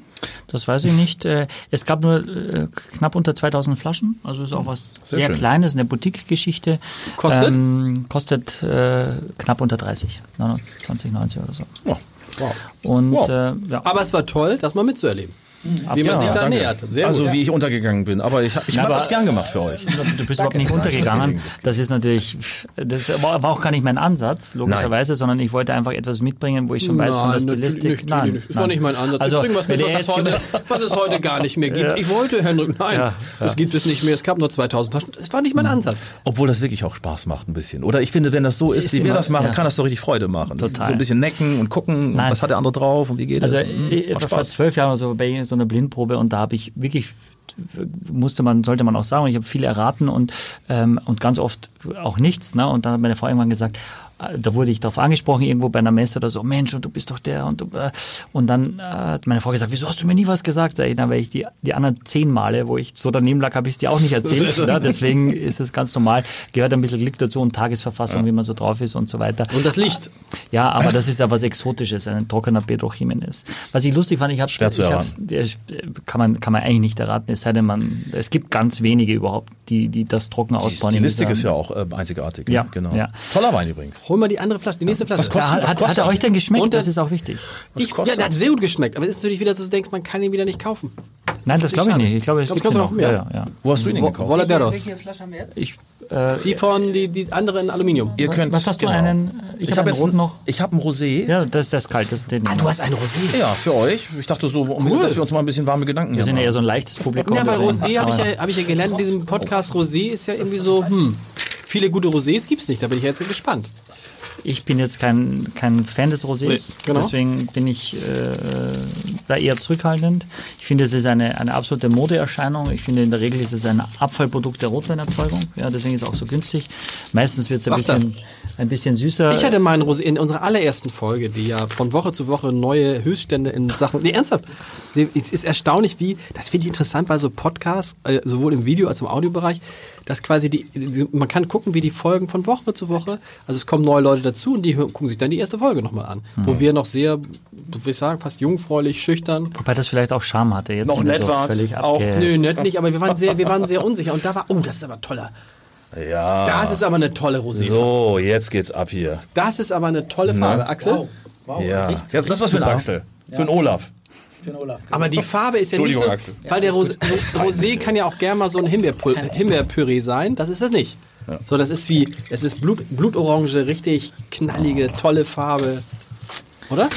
Das weiß ich nicht. Äh, Es gab nur äh, knapp unter 2000 Flaschen, also ist auch was Sehr sehr. Kleines, eine Boutique-Geschichte. Kostet? Ähm, kostet äh, knapp unter 30, 29, 90 oder so. ja, wow. Und Wow. äh, ja, Aber es war toll, das mal mitzuerleben. Wie man Ja, sich da danke. nähert. Sehr also gut. wie ich untergegangen bin, aber ich, ich Ja, habe das gern gemacht für euch. du bist überhaupt nicht untergegangen. Das ist natürlich, das war auch gar nicht mein Ansatz, logischerweise, sondern ich wollte einfach etwas mitbringen, wo ich schon weiß von der Nein, Stilistik. Nicht, natürlich nicht. Das war nicht mein Ansatz. Also, ich was mit, was, heute, was es heute gar nicht mehr gibt. Ich wollte, Henrik, nein, Ja, das gibt es nicht mehr. Es gab nur 2000 Flaschen. Das war nicht mein Ansatz. Obwohl das wirklich auch Spaß macht ein bisschen. Oder ich finde, wenn das so ist, Ist wie wir das machen, ja. kann das doch richtig Freude machen. Das ist Total. so ein bisschen necken und gucken, Nein. was hat der andere drauf und wie geht Also es. Äh, macht vor zwölf Jahren oder so bei so einer Blindprobe und da habe ich wirklich musste man, sollte man auch sagen, ich habe viele erraten und, ähm, und ganz oft auch nichts. Ne? Und dann hat meine Frau irgendwann gesagt, da wurde ich darauf angesprochen, irgendwo bei einer Messe oder so, Mensch, und du bist doch der und du, äh, und dann äh, hat meine Frau gesagt, wieso hast du mir nie was gesagt? Sag ich, na, weil ich die, die anderen zehn Male, wo ich so daneben lag, habe ich es dir auch nicht erzählt. ne? Deswegen ist es ganz normal. Gehört ein bisschen Glück dazu und Tagesverfassung, wie man so drauf ist und so weiter. Und das Licht. Ja, aber das ist ja was Exotisches, ein trockener Pedro Jimenez. Was ich lustig fand, ich habe Schwer zu ich kann man kann man eigentlich nicht erraten, es sei denn man es gibt ganz wenige überhaupt, die die das trocken Die ausbauen. Stilistik in ist ja auch äh, einzigartig. Ja, genau. ja. Toller Wein übrigens. Hol mal die andere Flasche, die nächste Flasche. was kostet- Ja, hat, hat er euch denn geschmeckt? Und das das- ist auch wichtig. Was Ich, ja, der hat das? sehr gut geschmeckt, aber es ist natürlich wieder so, dass du denkst, man kann ihn wieder nicht kaufen. Nein, das glaube ich nicht. Ich glaube, es Ich gibt glaub, noch mehr. Ja, ja, ja. Wo hast du ihn denn gekauft? Voladeros. Welche Flasche haben wir jetzt? Ich, äh, Die von, die, die andere in Aluminium. Ihr könnt, was hast du genau. einen? Ich, Ich habe habe einen noch. Ich habe einen Rosé. Ja, das, das ist kalt. Das ist den Ah, du hast einen Rosé. Ja, für euch. Ich dachte so, um, Cool. dass wir uns mal ein bisschen warme Gedanken wir hier sind ja eher so ein leichtes Publikum. Ja, bei Rosé habe ich, ja, hab ich ja gelernt in diesem Podcast, Rosé ist ja irgendwie so, hm, viele gute Rosés gibt's nicht, da bin ich jetzt gespannt. Ich bin jetzt kein, kein Fan des Rosés, Nee, genau. deswegen bin ich äh, da eher zurückhaltend. Ich finde, es ist eine, eine absolute Modeerscheinung. Ich finde, in der Regel ist es ein Abfallprodukt der Rotweinerzeugung. Ja, deswegen ist es auch so günstig. Meistens wird es ein bisschen, ein bisschen süßer. Ich hatte mal einen Rosé in unserer allerersten Folge, die ja von Woche zu Woche neue Höchststände in Sachen. Nee, ernsthaft. Es ist erstaunlich, wie, das finde ich interessant bei so Podcasts, äh, sowohl im Video als auch im Audiobereich, dass quasi die, die, man kann gucken, wie die Folgen von Woche zu Woche, also es kommen neue Leute dazu und die gucken sich dann die erste Folge nochmal an. Wo wir noch sehr, würde ich sagen, fast jungfräulich, schüchtern. Wobei das vielleicht auch Charme hatte. Jetzt Noch nett so völlig auch. Nö, nicht, nicht, aber wir waren sehr, wir waren sehr unsicher und da war, oh, das ist aber toller. Ja. Das ist aber eine tolle Rosé. so, jetzt geht's ab hier. Das ist aber eine tolle Farbe, Axel. Wow, Ja. Riecht, Jetzt, das was für ein Axel. Für einen Olaf. Für den Olaf. Aber die Farbe ist ja nicht Entschuldigung, so, Axel. weil der Rosé, Rosé kann ja auch gerne mal so ein Himbeerpüree sein. Das ist es nicht. So, das ist wie, es ist Blut, Blutorange, richtig knallige, tolle Farbe. Oder?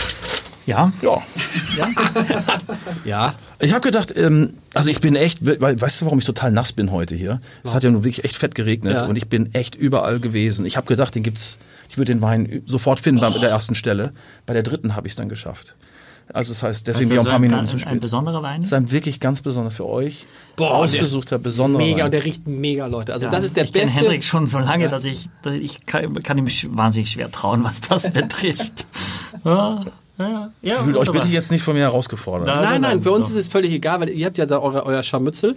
Ja, Ja. Ja. Ich habe gedacht, ähm, also ich bin echt, weißt du, warum ich total nass bin heute hier? Es hat ja nur wirklich echt fett geregnet Ja. und ich bin echt überall gewesen. Ich habe gedacht, den gibt's, ich würde den Wein sofort finden bei der ersten Stelle. Bei der dritten habe ich es dann geschafft. Also das heißt, deswegen ich auch ein paar Minuten zu ein, ein spät. besonderer Wein. Das ist? ein wirklich ganz besonderer für euch. Boah, ausgesuchter, besonderer Mega, Wein. und der riecht mega, Leute. Also Ja, das ist der ich kenne beste. Henrik schon so lange, dass ich, dass ich kann, kann ihm wahnsinnig schwer trauen, was das betrifft. ja, ja, ja, Fühlt euch bitte jetzt nicht von mir herausgefordert. Nein. Nein, nein, für uns so. ist es völlig egal, weil ihr habt ja da eure, euer Scharmützel.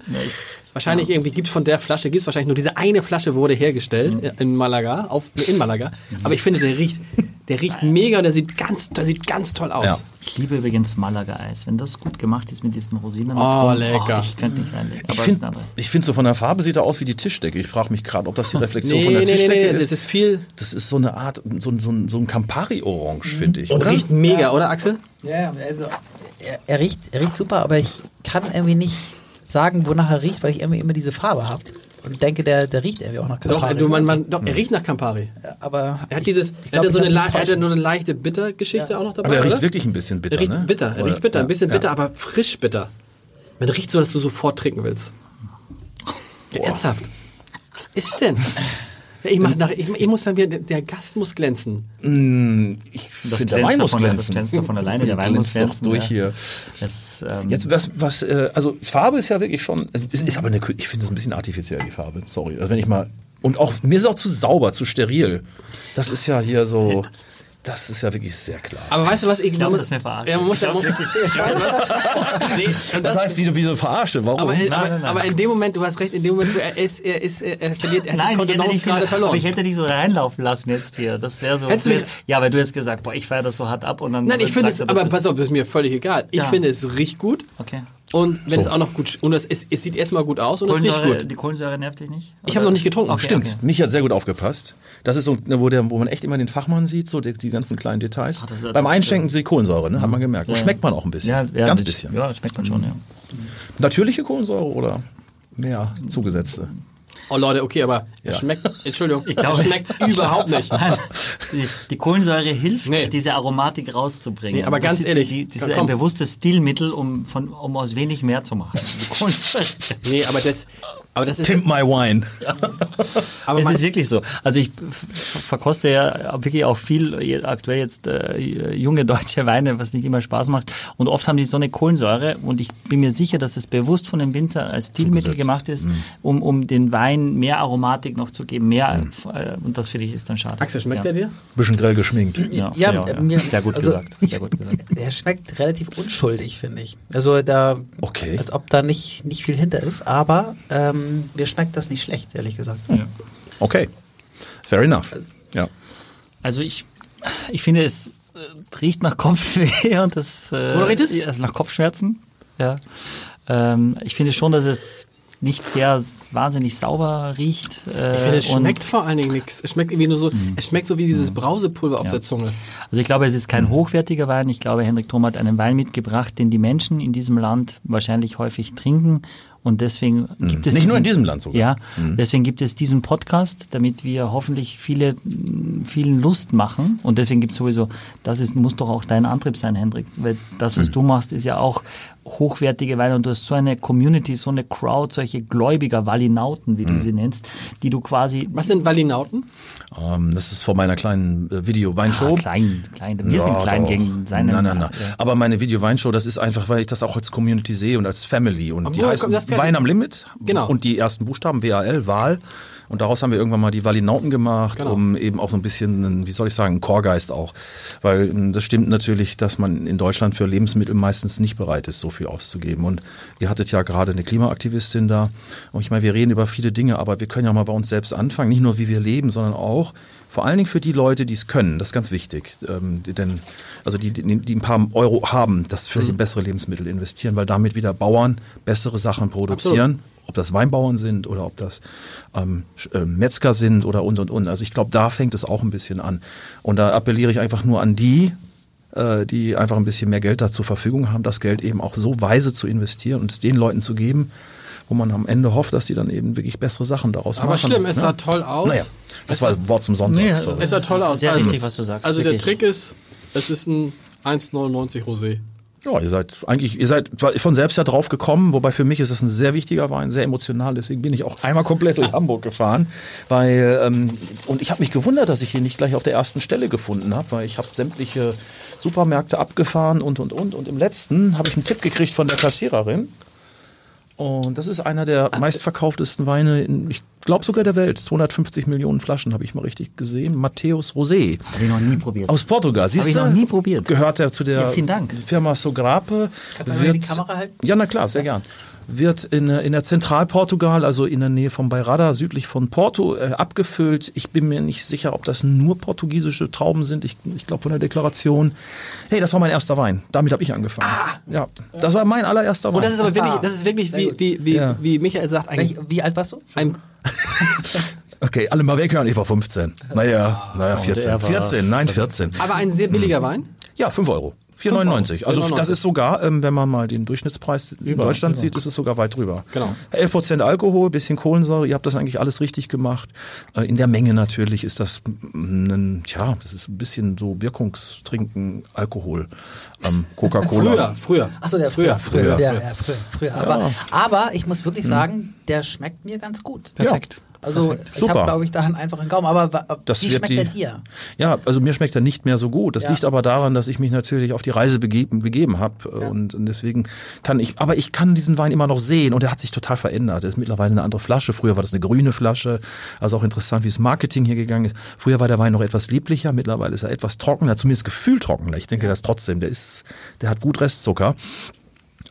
Wahrscheinlich irgendwie gibt's von der Flasche, gibt's wahrscheinlich nur diese eine Flasche wurde hergestellt Mhm. in Malaga, auf, in Malaga. Aber ich finde, der riecht, der riecht mega und der sieht ganz, der sieht ganz toll aus. Ja. Ich liebe übrigens Malaga-Eis. Wenn das gut gemacht ist mit diesen Rosinen. Oh, drum, lecker. ich könnte mich reinlegen. Ich Aber finde find so von der Farbe sieht er aus wie die Tischdecke. Ich frage mich gerade, ob das die Reflexion Nee, von der nee, nee, Tischdecke nee, ist. das ist viel Das ist so eine Art, so, ein- so, ein- so ein Campari-Orange, finde ich. und oder? riecht mega, oder Axel? Ja, ja, also er, er, riecht, er riecht super, aber ich kann irgendwie nicht sagen, wonach er riecht, weil ich irgendwie immer diese Farbe habe. Und denke, der, der riecht irgendwie auch nach Doch, Campari. du, man, man, doch, er riecht nach Campari. Ja, aber Er hat dieses, ich er glaub, hat, so eine, er hat nur eine leichte Bittergeschichte auch noch dabei. Aber er riecht oder? wirklich ein bisschen bitter, Er riecht ne? bitter, er Oder- riecht bitter, ein bisschen ja. bitter, aber frisch bitter. Man riecht so, dass du sofort trinken willst. Ja, ernsthaft. Was ist denn? Ich, mach nach, ich, ich muss dann wieder, der- Gast muss glänzen. Ich Das finde, der glänzt Wein muss davon, das glänzen. glänzt davon alleine, der Wein muss glänzen, durch ja. hier. Es, ähm, Jetzt, was, was äh, also Farbe ist ja wirklich schon, es ist aber eine, ich finde es ein bisschen artifiziell, die Farbe, sorry. Also wenn ich mal, und auch, mir ist es auch zu sauber, zu steril. Das ist ja hier so, das ist ja wirklich sehr klar. Aber weißt du was? Ich, glaub, man das ist eine Verarsche. Ja, man muss Ich ja, was? Nee, und Das heißt, wie du, wie du verarsche, warum? aber, in, Nein, aber, nein, nein. aber in dem Moment, du hast recht, in dem Moment, er ist, er ist, er verliert, er Nein, ich hätte, dich, gerade aber verloren. ich hätte dich so reinlaufen lassen jetzt hier. Das wäre so. Hättest ja, weil du jetzt gesagt, boah, ich feiere das so hart ab und dann. Nein, ich finde es, aber das pass auf, das ist mir völlig egal. Ich Ja. finde, es riecht gut. Okay. Und wenn So. es auch noch gut, und es, es, es sieht erstmal gut aus und es riecht Kohlensäure, gut. die Kohlensäure nervt dich nicht? Ich habe noch nicht getrunken. Okay, Stimmt, okay. mich hat sehr gut aufgepasst. Das ist so, ne, wo, der, wo man echt immer den Fachmann sieht, so die, die ganzen kleinen Details. Ach, ist- Beim Einschenken die Kohlensäure, ne, hat man gemerkt. Ja. Schmeckt man auch ein bisschen. Ja, ja, Ganz das- bisschen. Ja, schmeckt man schon, ja. Natürliche Kohlensäure oder mehr zugesetzte? Oh Leute, okay, aber Ja. es schmeckt, Entschuldigung, glaube- es schmeckt überhaupt nicht. Nein, die, die Kohlensäure hilft, Nee. diese Aromatik rauszubringen. Nee, aber Das ganz ist ehrlich, die, diese, komm. ein bewusstes Stilmittel, um, von, um aus wenig mehr zu machen. Die Kohlensäure. Nee, aber das, Aber das ist, Pimp my wine. aber es ist wirklich so. Also ich verkoste ja wirklich auch viel, aktuell jetzt äh, junge deutsche Weine, was nicht immer Spaß macht. Und oft haben die so eine Kohlensäure und ich bin mir sicher, dass es bewusst von dem Winzer als Stilmittel gemacht ist, um, um den Wein mehr Aromatik noch zu geben, mehr äh, und das finde ich ist dann schade. Axel, schmeckt ja. der dir? Bisschen grell geschminkt. Ja, Ja, ja, ja. mir- sehr gut also- gesagt. Sehr gut gesagt. Der schmeckt relativ unschuldig, finde ich. Also da, Okay. als ob da nicht, nicht viel hinter ist, aber ähm, mir schmeckt das nicht schlecht, ehrlich gesagt. Okay. Fair enough. Ja. Also ich, ich finde, es äh, riecht nach Kopfweh und das äh, Wonach riecht es? Ja, nach Kopfschmerzen. Ja. Ähm, ich finde schon, dass es nicht sehr wahnsinnig sauber riecht. Äh, Ich finde, es und- schmeckt vor allen Dingen nichts. Es schmeckt irgendwie nur so, es schmeckt so wie dieses Brausepulver auf der Zunge. Also ich glaube, es ist Mhm. kein hochwertiger Wein. Ich glaube, Henrik Thom hat einen Wein mitgebracht, den die Menschen in diesem Land wahrscheinlich häufig trinken. Und deswegen gibt es Nicht nur in diesen- diesem Land sogar. Ja, deswegen gibt es diesen Podcast, damit wir hoffentlich viele, vielen Lust machen. Und deswegen gibt es sowieso, das ist, muss doch auch dein Antrieb sein, Hendrik. Weil das, was du machst, ist ja auch hochwertige Weine und du hast so eine Community, so eine Crowd, solche Gläubiger, Walinauten, wie du sie nennst, die du quasi Was sind Valinauten? Ähm, das ist von meiner kleinen äh, Video-Weinshow. Ah, klein, klein. Wir sind Ja, klein doch. gegen seine. Nein, nein, nein. Ja. Aber meine Video-Weinshow, das ist einfach, weil ich das auch als Community sehe und als Family. Und die woher heißen? Wein am Limit. Genau. Und die ersten Buchstaben, WAL, Wahl. Und daraus haben wir irgendwann mal die Walinauten gemacht, Genau. um eben auch so ein bisschen, einen, wie soll ich sagen, einen Chorgeist auch. Weil ähm, das stimmt natürlich, dass man in Deutschland für Lebensmittel meistens nicht bereit ist, so viel auszugeben. Und ihr hattet ja gerade eine Klimaaktivistin da. Und ich meine, wir reden über viele Dinge, aber wir können ja mal bei uns selbst anfangen. Nicht nur, wie wir leben, sondern auch vor allen Dingen für die Leute, die es können. Das ist ganz wichtig. Ähm, die, denn, also die, die, die ein paar Euro haben, das vielleicht in bessere Lebensmittel investieren, weil damit wieder Bauern bessere Sachen produzieren. Ob das Weinbauern sind oder ob das ähm, äh, Metzger sind oder und und und. Also ich glaube, da fängt es auch ein bisschen an. Und da appelliere ich einfach nur an die, äh, die einfach ein bisschen mehr Geld da zur Verfügung haben, das Geld eben auch so weise zu investieren und es den Leuten zu geben, wo man am Ende hofft, dass die dann eben wirklich bessere Sachen daraus Aber machen. schlimm, es ne? sah toll aus. Naja, das war ein Wort zum Sonntag. Nee, sorry. Es sah toll aus. Sehr also, richtig, was du sagst, Also der wirklich. Trick ist, es ist ein 1,99 Rosé. Ja, ihr seid eigentlich, ihr seid von selbst ja drauf gekommen, wobei für mich ist das ein sehr wichtiger Wein, sehr emotional. Deswegen bin ich auch einmal komplett durch Hamburg gefahren, weil ähm, und ich habe mich gewundert, dass ich ihn nicht gleich auf der ersten Stelle gefunden habe, weil ich habe sämtliche Supermärkte abgefahren und und und und im letzten habe ich einen Tipp gekriegt von der Kassiererin. Und das ist einer der meistverkauftesten Weine, in, ich glaube sogar der Welt. 250 Millionen Flaschen habe ich mal richtig gesehen. Matthäus Rosé. Habe ich noch nie probiert. Aus Portugal, siehst ich du? noch nie probiert. Gehört er zu der Ja, vielen Dank. Firma Sogrape. Kannst du einmal die Kamera halten? Ja, na klar, sehr gern. Wird in, der- in der Zentralportugal, also in der Nähe von Beirada, südlich von Porto, äh, abgefüllt. Ich bin mir nicht sicher, ob das nur portugiesische Trauben sind. Ich, ich glaube von der Deklaration. Hey, das war mein erster Wein. Damit habe ich angefangen. Ja, das war mein allererster Wein. Und das ist aber wirklich, Ah, das ist wirklich wie, wie, wie, Ja. wie Michael sagt, ein, Welch, wie alt warst du? ein okay, alle mal weghören. Ich war 15. Naja, naja, 14. er war- 14, nein, 14. aber ein sehr billiger Wein. Ja, 5 Euro. 4,99. Also 4,99. das ist sogar, ähm, wenn man mal den Durchschnittspreis in Deutschland sieht, ist es sogar weit drüber. Genau. 11 Prozent Alkohol, bisschen Kohlensäure, ihr habt das eigentlich alles richtig gemacht. Äh, in der Menge natürlich ist das mm, ein, tja, das ist ein bisschen so Wirkungstrinken, Alkohol, ähm, Coca-Cola. Früher, früher. Achso, der früher. früher. früher. Ja, ja, früher, früher. Aber, aber ich muss wirklich sagen, der schmeckt mir ganz gut. Perfekt. Also ich Super. habe, glaube ich, da einen einfachen Gaumen. Aber Das wie schmeckt die- der dir? Ja, also mir schmeckt er nicht mehr so gut. Das Ja. liegt aber daran, dass ich mich natürlich auf die Reise begeben, begeben habe und, und deswegen kann ich, aber ich kann diesen Wein immer noch sehen und er hat sich total verändert. Er ist mittlerweile eine andere Flasche. Früher war das eine grüne Flasche. Also auch interessant, wie das Marketing hier gegangen ist. Früher war der Wein noch etwas lieblicher, mittlerweile ist er etwas trockener, zumindest gefühltrockener. Ich denke das trotzdem. Der ist, der hat gut Restzucker.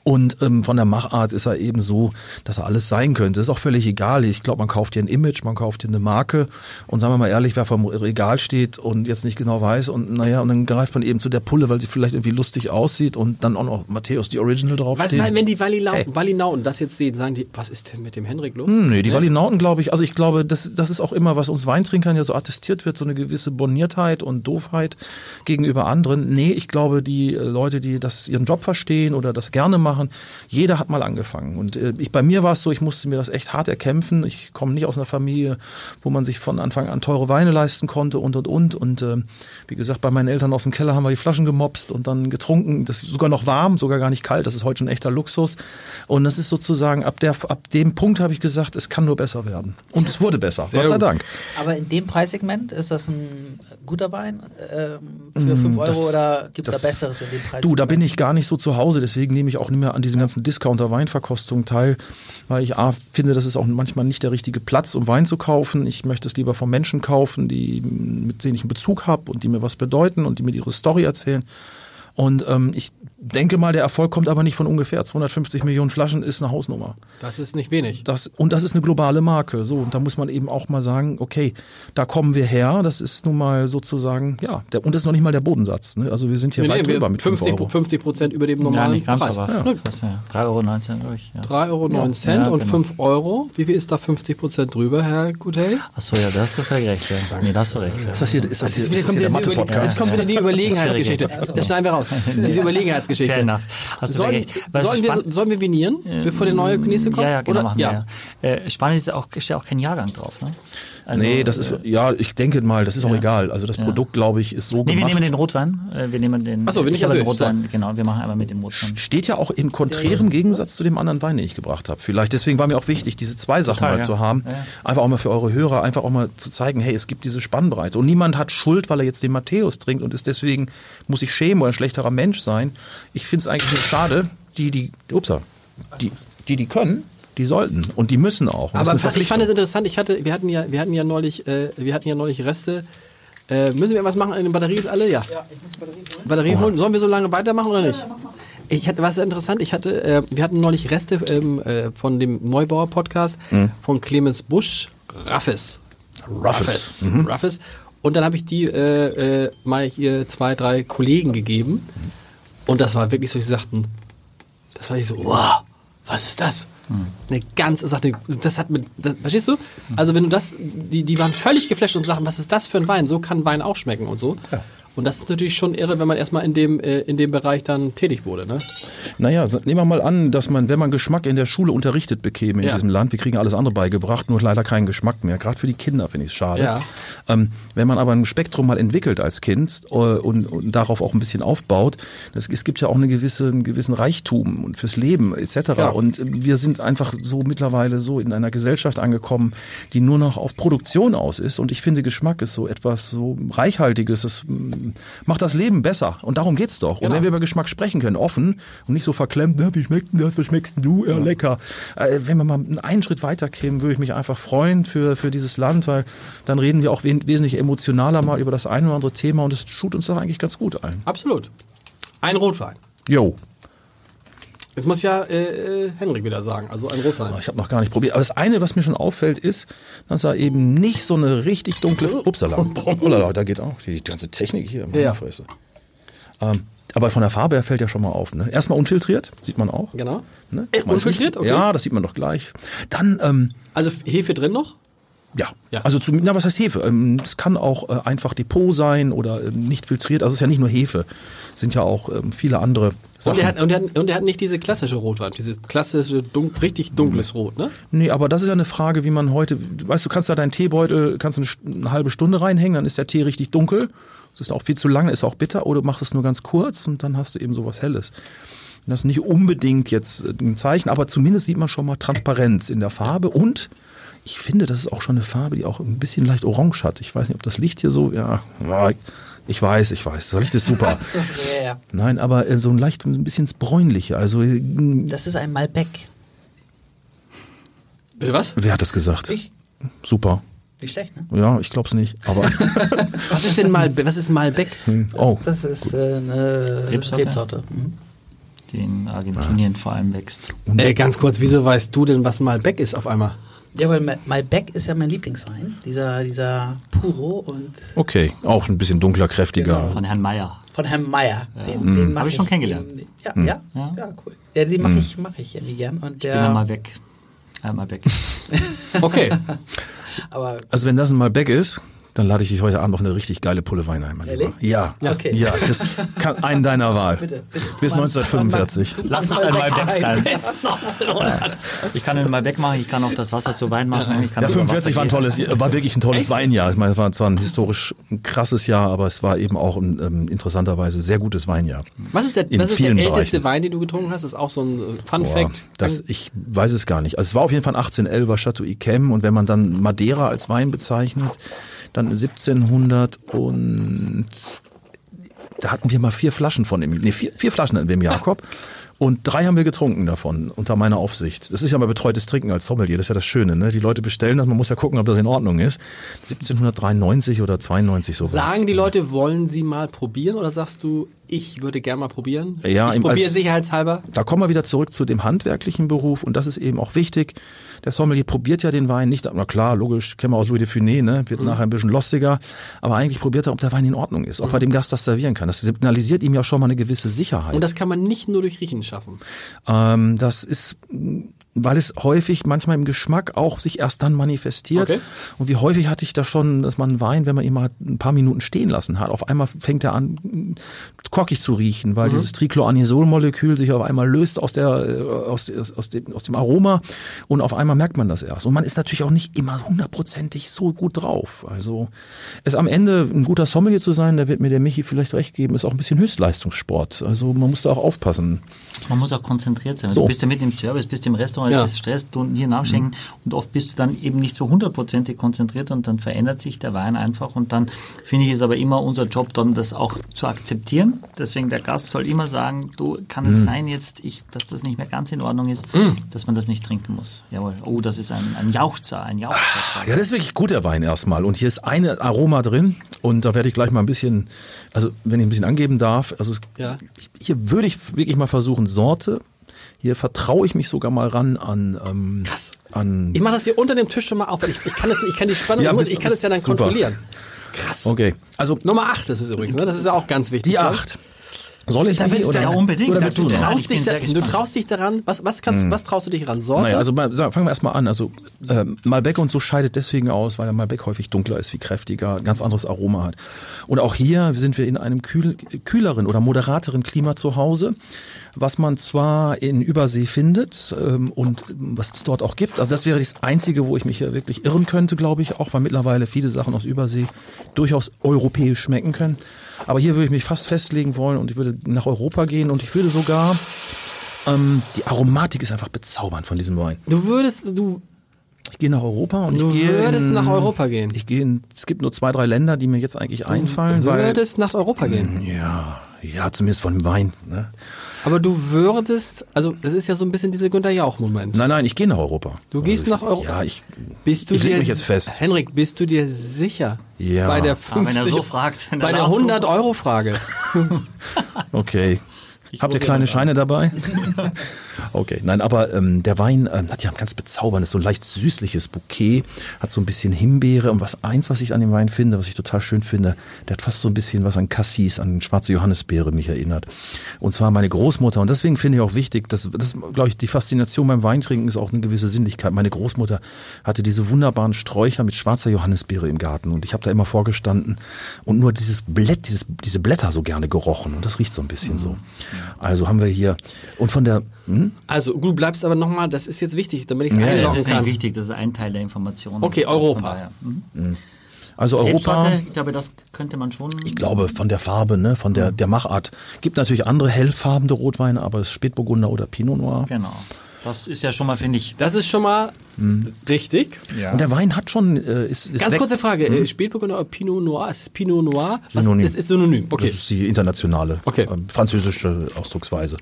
Und ähm, von der Machart ist er eben so, dass er alles sein könnte. ist auch völlig egal. Ich glaube, man kauft hier ein Image, man kauft hier eine Marke und sagen wir mal ehrlich, wer vom Regal steht und jetzt nicht genau weiß und naja, und dann greift man eben zu der Pulle, weil sie vielleicht irgendwie lustig aussieht und dann auch noch Matthäus die Original Was, draufsteht. weil, wenn die Valinauten, Hey. Das jetzt sehen, sagen die, was ist denn mit dem Henrik los? Hm, nee, die Valinauten glaube ich, also ich glaube, das, das ist auch immer, was uns Weintrinkern ja so attestiert wird, so eine gewisse Boniertheit und Doofheit gegenüber anderen. Nee, ich glaube, die äh, Leute, die das ihren Job verstehen oder das gerne machen, machen. Jeder hat mal angefangen. Und äh, ich, bei mir war es so, ich musste mir das echt hart erkämpfen. Ich komme nicht aus einer Familie, wo man sich von Anfang an teure Weine leisten konnte und und und. Und äh, wie gesagt, bei meinen Eltern aus dem Keller haben wir die Flaschen gemopst und dann getrunken. Das ist sogar noch warm, sogar gar nicht kalt. Das ist heute schon echter Luxus. Und das ist sozusagen, ab, der, ab dem Punkt habe ich gesagt, es kann nur besser werden. Und es wurde besser, Gott sei Dank. Aber in dem Preissegment ist das ein guter Wein ähm, für 5 Euro Mm, das- oder gibt es da Besseres in dem Preissegment? Du, da bin ich gar nicht so zu Hause, deswegen nehme ich auch nicht mehr an diesen ganzen Discounter-Weinverkostungen teil, weil ich A, finde, das ist auch manchmal nicht der richtige Platz, um Wein zu kaufen. Ich möchte es lieber von Menschen kaufen, die, mit denen ich einen Bezug habe und die mir was bedeuten und die mir ihre Story erzählen. Und ähm, ich denke mal, der Erfolg kommt aber nicht von ungefähr. 250 Millionen Flaschen ist eine Hausnummer. Das ist nicht wenig. Das, und das ist eine globale Marke. So, und da muss man eben auch mal sagen, okay, da kommen wir her. Das ist nun mal sozusagen, ja, der, und das ist noch nicht mal der Bodensatz. Ne? Also wir sind hier Nee, weit nee, drüber mit 5 50, Euro. 50 Prozent über dem Ja, normalen nicht ganz, Preis. Ja. ja, 3,19 Euro, glaube ich. Ja. 3,09 Euro Ja, und genau. 5 Euro. Wie viel ist da 50 Prozent drüber, Herr Gutel? Achso, ja, da hast du völlig recht. Ja. Nee, da hast du recht. Ja. Ist das hier, ist das hier, Jetzt ist das kommt, hier der wieder die Über- Mathe-Podcast? jetzt kommt wieder die Überlegenheitsgeschichte. Das schneiden wir raus. Diese Überlegenheitsgeschichte. Fair enough. Hast Sollen, recht. Sollen, wir, sollen wir vinieren, bevor der neue nächste kommt? Ja, ja, genau, Oder? machen wir. Ja. Äh, spannend ist auch, ist ja auch kein Jahrgang drauf. Ne? Also, Nee, das ist, äh, ja, ich denke mal, das ist auch ja. egal. Also das Ja. Produkt, glaube ich, ist so Nee, wir gemacht. nehmen den Rotwein. Äh, Wir nehmen den. Ach so, wir ich nicht habe den also, Rotwein. Genau, wir machen einmal mit dem Rotwein. Steht ja auch in konträrem Gegensatz zu dem anderen Wein, den ich gebracht habe. Vielleicht deswegen war mir auch wichtig, diese zwei Sachen Total, mal ja. zu haben. Einfach auch mal für eure Hörer, einfach auch mal zu zeigen, hey, es gibt diese Spannbreite. Und niemand hat Schuld, weil er jetzt den Matthäus trinkt und ist deswegen, muss ich schämen oder ein schlechterer Mensch sein. Ich finde es eigentlich nur schade, die, die, upsa, die, die, die können, die sollten und die müssen auch. Aber ich fand es interessant. Ich hatte, wir hatten ja, wir hatten ja neulich, äh, wir hatten ja neulich Reste. Äh, müssen wir was machen? Eine Batterie ist alle? Ja. Ja, ich muss Batterie holen. Batterie holen. Sollen wir so lange weitermachen oder nicht? Ich hatte, was interessant, ich hatte, äh, wir hatten neulich Reste ähm, äh, von dem Neubauer Podcast von Clemens Busch, Raffes. Ruffes. Ruffes. Und dann habe ich die äh, äh, mal hier zwei, drei Kollegen gegeben. Und das war wirklich so, sie sagten, das war ich so, wow, was ist das? Eine ganze Sache, das hat mit, das, verstehst du? Also wenn du das, die, die waren völlig geflasht und sagen, was ist das für ein Wein? So kann Wein auch schmecken und so. Und das ist natürlich schon irre, wenn man erstmal in dem, äh, in dem Bereich dann tätig wurde, ne? Naja, nehmen wir mal an, dass man, wenn man Geschmack in der Schule unterrichtet bekäme in Ja. diesem Land, wir kriegen alles andere beigebracht, nur leider keinen Geschmack mehr. Gerade für die Kinder finde ich es schade. Ja. Ähm, wenn man aber ein Spektrum mal entwickelt als Kind äh, und, und darauf auch ein bisschen aufbaut, das, es gibt ja auch eine gewisse, einen gewissen Reichtum und fürs Leben etc. Ja. Und äh, wir sind einfach so mittlerweile so in einer Gesellschaft angekommen, die nur noch auf Produktion aus ist. Und ich finde, Geschmack ist so etwas so reichhaltiges. Das macht das Leben besser. Und darum geht's doch. Und Genau. wenn wir über Geschmack sprechen können, offen und nicht so verklemmt, na, wie schmeckt denn das, was schmeckst denn du, ja, lecker. Äh, wenn wir mal einen Schritt weiter kämen, würde ich mich einfach freuen für, für dieses Land, weil dann reden wir auch we wesentlich emotionaler mal über das eine oder andere Thema und es tut uns doch eigentlich ganz gut ein. Absolut. Ein Rotwein. Jo. Jetzt muss ja äh, äh, Henrik wieder sagen, also ein Rotwein. Ich habe noch gar nicht probiert. Aber das eine, was mir schon auffällt, ist, dass er eben nicht so eine richtig dunkle. Upsala. Upsala, da geht auch die ganze Technik hier. Meine Ja. Fresse. Ähm, aber von der Farbe her fällt ja schon mal auf. Ne? Erstmal unfiltriert, sieht man auch. Genau. Ne? Äh, unfiltriert? Okay. Ja, das sieht man doch gleich. Dann, ähm, Also Hefe drin noch? Ja. Ja. also zu, na, was heißt Hefe? Ähm, Es kann auch äh, einfach Depot sein oder ähm, nicht filtriert. Also es ist ja nicht nur Hefe, es sind ja auch ähm, viele andere Sachen. Und er, hat, und, er hat, und er hat nicht diese klassische Rotwein, diese klassische, dun richtig dunkles Rot, ne? Nee, aber das ist ja eine Frage, wie man heute, weißt, du kannst da deinen Teebeutel, kannst eine, eine halbe Stunde reinhängen, dann ist der Tee richtig dunkel. Das ist auch viel zu lange, ist auch bitter, oder du machst es nur ganz kurz und dann hast du eben sowas Helles. Das ist nicht unbedingt jetzt äh, ein Zeichen, aber zumindest sieht man schon mal Transparenz in der Farbe und ich finde, das ist auch schon eine Farbe, die auch ein bisschen leicht orange hat. Ich weiß nicht, ob das Licht hier so, ja, ich weiß, ich weiß, das Licht ist super. So, ja, ja. Nein, aber äh, so ein leicht ein bisschen bräunliche, also äh, Das ist ein Malbec. Bitte was? wer hat das gesagt? Ich? Super. Nicht schlecht, ne? Ja, ich glaub's nicht, aber Was ist denn mal, was ist Malbec? oh, Das ist äh, eine Rebsorte? Rebsorte. Mhm. Die in Argentinien vor allem wächst. Äh, ganz kurz, wieso weißt du denn, was Malbec ist auf einmal? Ja, weil Ma- Malbec ist ja mein Lieblingswein. Dieser, dieser Puro und okay, auch ein bisschen dunkler, kräftiger. Genau. Von Herrn Meyer. von Herrn Meyer. Den, den mach Hab ich schon kennengelernt. Den, ja, ja, Ja. ja, cool. Ja, den mache ich, mache ich irgendwie gern. Und Ich bin ja mal der, weg. Einmal weg. Okay. aber Also wenn das ein Malbec ist, Dann lade ich dich heute Abend auf eine richtig geile Pulle Wein ein, mein Ehrlich? Lieber. Ja, Okay. ja, das kann einen deiner Wahl. Bitte, bitte. Bis 1945. Lass uns ein Malbec sein. Ich kann einen Malbec machen, ich kann auch das Wasser zu Wein machen. Ich kann Ja, sogar 45 war ein tolles, war wirklich ein tolles Weinjahr. Ich meine, es war zwar ein historisch ein krasses Jahr, aber es war eben auch ein ähm, interessanterweise sehr gutes Weinjahr. Was ist der, was ist der älteste Bereichen. Wein, den du getrunken hast? Das ist auch so ein äh, Fun Boah, Fact. das, ich weiß es gar nicht. Also es war auf jeden Fall ein 1811er Chateau Yquem und wenn man dann Madeira als Wein bezeichnet, dann 1700 und da hatten wir mal vier Flaschen von dem, nee, vier, vier Flaschen hatten wir im Jakob. Und drei haben wir getrunken davon, unter meiner Aufsicht. Das ist ja mal betreutes Trinken als Sommelier, das ist ja das Schöne. Ne? Die Leute bestellen das, man muss ja gucken, ob das in Ordnung ist. 1793 oder 92 sowas. Sagen die Leute, wollen sie mal probieren oder sagst du, ich würde gern mal probieren? Ja, ich im- probiere als- sicherheitshalber. Da kommen wir wieder zurück zu dem handwerklichen Beruf und das ist eben auch wichtig. Der Sommelier probiert ja den Wein nicht, na klar, logisch, kennen wir aus Louis de Funès, ne? wird nachher ein bisschen lostiger, aber eigentlich probiert er, ob der Wein in Ordnung ist, ob er dem Gast das servieren kann. Das signalisiert ihm ja schon mal eine gewisse Sicherheit. Und das kann man nicht nur durch Riechen schaffen. Ähm, das ist, weil es häufig manchmal im Geschmack auch sich erst dann manifestiert. Okay. Und wie häufig hatte ich das schon, dass man Wein, wenn man ihn mal ein paar Minuten stehen lassen hat, auf einmal fängt er an, korkig zu riechen, weil dieses Trichloranisolmolekül sich auf einmal löst aus der, äh, aus, aus, aus, dem, aus dem Aroma und auf einmal merkt man das erst. Und man ist natürlich auch nicht immer hundertprozentig so gut drauf. Also es am Ende ein guter Sommelier zu sein, da wird mir der Michi vielleicht recht geben, ist auch ein bisschen Höchstleistungssport. Also man muss da auch aufpassen. Man muss auch konzentriert sein. So. Du bist ja mitten im Service, bist im Restaurant, Ja. es ist Stress, du hier nachschenken Mhm. und oft bist du dann eben nicht so hundertprozentig konzentriert und dann verändert sich der Wein einfach und dann finde ich es aber immer unser Job, dann das auch zu akzeptieren. Deswegen der Gast soll immer sagen, du kann Mhm. es sein jetzt, ich, dass das nicht mehr ganz in Ordnung ist, dass man das nicht trinken muss. Jawohl. Oh, das ist ein, ein Jauchzer, ein Jauchzer. Ja, das ist wirklich gut, der Wein erstmal. Und hier ist eine Aroma drin. Und da werde ich gleich mal ein bisschen, also wenn ich ein bisschen angeben darf, also es, Ja. hier würde ich wirklich mal versuchen, Sorte. Hier vertraue ich mich sogar mal ran an, ähm, Krass. an Ich mache das hier unter dem Tisch schon mal auf, weil ich, ich kann das nicht, ich kann die Spannung, Ja, bist- ich kann das ja dann super. kontrollieren. Krass. Okay, also Nummer 8 ist es übrigens, ne? Das ist ja auch ganz wichtig. die ne? acht. Soll ich Da die oder, ja unbedingt. Oder Da willst du Traust dich da, du traust dich daran, was, was, kannst, was traust du dich ran? Sorte? Naja, also mal, sagen- fangen wir erstmal an. Also ähm, Malbec und so scheidet deswegen aus, weil der Malbec häufig dunkler ist, wie kräftiger, ein ganz anderes Aroma hat. Und auch hier sind wir in einem kühl, kühleren oder moderateren Klima zu Hause, was man zwar in Übersee findet ähm, und was es dort auch gibt. Also das wäre das Einzige, wo ich mich hier wirklich irren könnte, glaube ich, auch weil mittlerweile viele Sachen aus Übersee durchaus europäisch schmecken können. Aber hier würde ich mich fast festlegen wollen und ich würde nach Europa gehen und ich würde sogar ähm, die Aromatik ist einfach bezaubernd von diesem Wein. Du würdest, du, Ich gehe nach Europa und Du ich gehe würdest in, nach Europa gehen? Ich gehe in, es gibt nur zwei, drei Länder, die mir jetzt eigentlich einfallen, weil würdest nach Europa gehen. ja, ja, zumindest von dem Wein. Ne? Aber du würdest, also das ist ja so ein bisschen dieser Günter Jauch-Moment. Nein, nein, ich gehe nach Europa. Du gehst nach Europa? Ja, ich Bist du ich leg dir mich jetzt fest. Henrik, bist du dir sicher? Ja. Bei der Aber wenn er 50, so fragt, bei der Lars so 100 Euro Frage. Okay. Habt ihr kleine Scheine dabei? okay, nein, aber ähm, der Wein ähm, hat ja ein ganz bezauberndes, so ein leicht süßliches Bouquet, hat so ein bisschen Himbeere und was eins, was ich an dem Wein finde, was ich total schön finde, der hat fast so ein bisschen was an Cassis, an schwarze Johannisbeere mich erinnert. Und zwar meine Großmutter und deswegen finde ich auch wichtig, dass das, glaube ich, die Faszination beim Weintrinken ist auch eine gewisse Sinnlichkeit. Meine Großmutter hatte diese wunderbaren Sträucher mit schwarzer Johannisbeere im Garten und ich habe da immer vorgestanden und nur dieses Blätt, dieses, diese Blätter so gerne gerochen und das riecht so ein bisschen so. Also haben wir hier und von der hm? Also du bleibst aber nochmal, das ist jetzt wichtig, damit ich es Ja, Das einloggen ist nicht kann. wichtig, das ist ein Teil der Information. Okay, Europa. Daher, mhm. also Europa. Ich glaube, das könnte man schon. Ich glaube von der Farbe, ne, von der der Machart. Gibt natürlich andere hellfarbene Rotweine, aber es ist Spätburgunder oder Pinot Noir. Genau. Das ist ja schon mal, finde ich. Das ist schon mal richtig. Und der Wein hat schon äh, ist, ist Ganz weg- kurze Frage, äh, Spätburgunder oder Pinot Noir? Es ist Pinot Noir. Was Synonym. ist, ist synonym. Okay. Das ist die internationale, Okay. ähm, französische Ausdrucksweise.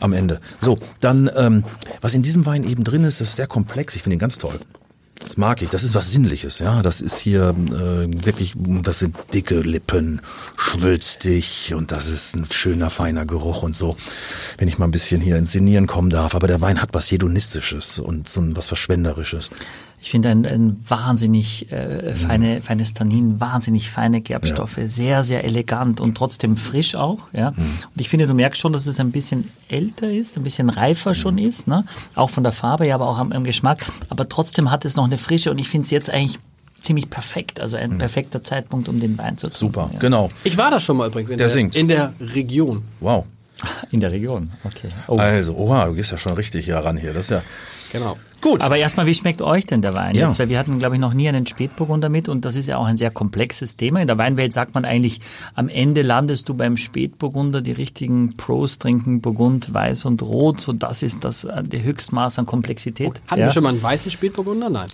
Am Ende. So, dann, ähm, was in diesem Wein eben drin ist, das ist sehr komplex. Ich finde ihn ganz toll. Das mag ich. Das ist was Sinnliches, ja. Das ist hier äh, wirklich, das sind dicke Lippen, schwülstig und das ist ein schöner, feiner Geruch und so. Wenn ich mal ein bisschen hier ins Sinnieren kommen darf. Aber der Wein hat was Hedonistisches und so was Verschwenderisches. Ich finde ein, ein wahnsinnig äh, feine, feines Tannin, wahnsinnig feine Gerbstoffe, sehr, sehr elegant und trotzdem frisch auch. Ja. Und ich finde, du merkst schon, dass es ein bisschen älter ist, ein bisschen reifer schon ist, ne? auch von der Farbe, ja, aber auch am, am Geschmack. Aber trotzdem hat es noch eine Frische und ich finde es jetzt eigentlich ziemlich perfekt, also ein perfekter Zeitpunkt, um den Wein zu trinken. Super, ja. genau. Ich war da schon mal übrigens in Der der, in der Region. Wow. In der Region, okay. Oh. Also, oha, du gehst ja schon richtig hier ran hier. Das ist ja Genau. Gut. Aber erstmal, wie schmeckt euch denn der Wein? Ja. Jetzt, weil wir hatten, glaube ich, noch nie einen Spätburgunder mit und das ist ja auch ein sehr komplexes Thema. In der Weinwelt sagt man eigentlich, am Ende landest du beim Spätburgunder, die richtigen Pros trinken Burgund, Weiß und Rot. So, das ist das äh, der Höchstmaß an Komplexität. Hatten ja. wir schon mal einen weißen Spätburgunder? Nein.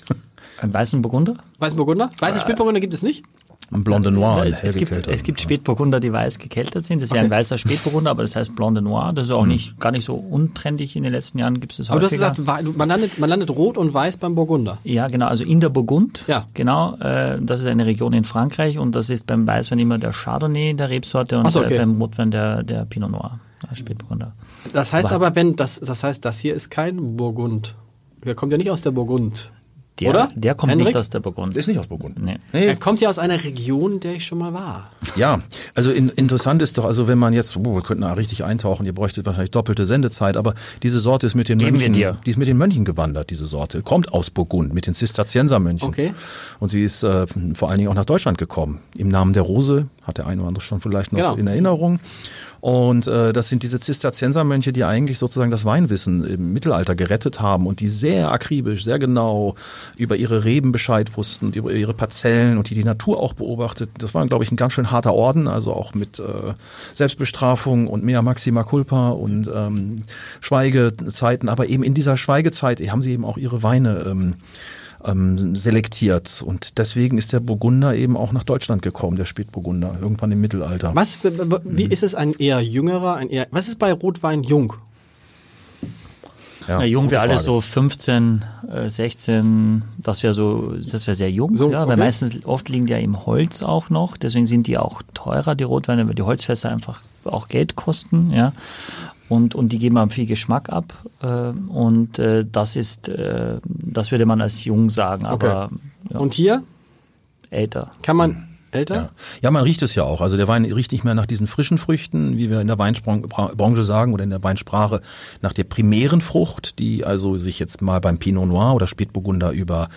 einen weißen Burgunder? Weißen Burgunder? Weißen Spätburgunder gibt es nicht? Ein Blonde Noir, ein es, gibt, es gibt Spätburgunder, die weiß gekeltert sind. Das wäre ein weißer Spätburgunder, aber das heißt Blonde Noir. Das ist auch nicht, gar nicht so untrendig. In den letzten Jahren gibt es das Aber du hast häufiger. gesagt, man landet, man landet rot und weiß beim Burgunder. Ja, genau, also in der Burgund. Ja. Genau, äh, das ist eine Region in Frankreich und das ist beim Weißwein immer der Chardonnay der Rebsorte und so, okay. äh, beim Rotwein der, der Pinot Noir, der Spätburgunder. Das heißt Aber- aber, wenn das, das heißt, das hier ist kein Burgund. Der kommt ja nicht aus der Burgund. Der, Oder? Der kommt Henrik? nicht aus der Burgund. ist nicht aus Burgund. Nee. Nee, Er kommt ja aus einer Region, der ich schon mal war. Ja, also in, interessant ist doch, also wenn man jetzt, oh, wir könnten da richtig eintauchen, ihr bräuchtet wahrscheinlich doppelte Sendezeit, aber diese Sorte ist mit den Geben wir Mönchen, die ist mit den Mönchen gewandert, diese Sorte, kommt aus Burgund mit den Zisterziensermönchen. Okay. Und sie ist äh, vor allen Dingen auch nach Deutschland gekommen. Im Namen der Rose hat der eine oder andere schon vielleicht noch Genau. in Erinnerung. Und äh, das sind diese Zisterziensermönche, die eigentlich sozusagen das Weinwissen im Mittelalter gerettet haben und die sehr akribisch, sehr genau über ihre Reben Bescheid wussten, über ihre Parzellen und die die Natur auch beobachtet. Das war, glaube ich, ein ganz schön harter Orden, also auch mit äh, Selbstbestrafung und mea maxima culpa und ähm, Schweigezeiten. Aber eben in dieser Schweigezeit haben sie eben auch ihre Weine ähm, ähm, selektiert. Und deswegen ist der Burgunder eben auch nach Deutschland gekommen, der Spätburgunder, irgendwann im Mittelalter. Was, für- wie ist es ein eher jüngerer, ein eher, was ist bei Rotwein jung? Ja, Na, jung alles Frage. so 15, äh, 16, das wäre so, das wäre sehr jung, So, ja, weil okay. meistens, oft liegen die ja im Holz auch noch, deswegen sind die auch teurer, die Rotweine, weil die Holzfässer einfach auch Geld kosten, ja, und, und die geben einem viel Geschmack ab, äh, und äh, das ist, äh, das würde man als jung sagen, aber ja, Und hier? Älter. kann man älter? Ja. ja, man riecht es ja auch. Also der Wein riecht nicht mehr nach diesen frischen Früchten, wie wir in der Weinbranche sagen oder in der Weinsprache, nach der primären Frucht, die also sich jetzt mal beim Pinot Noir oder Spätburgunder über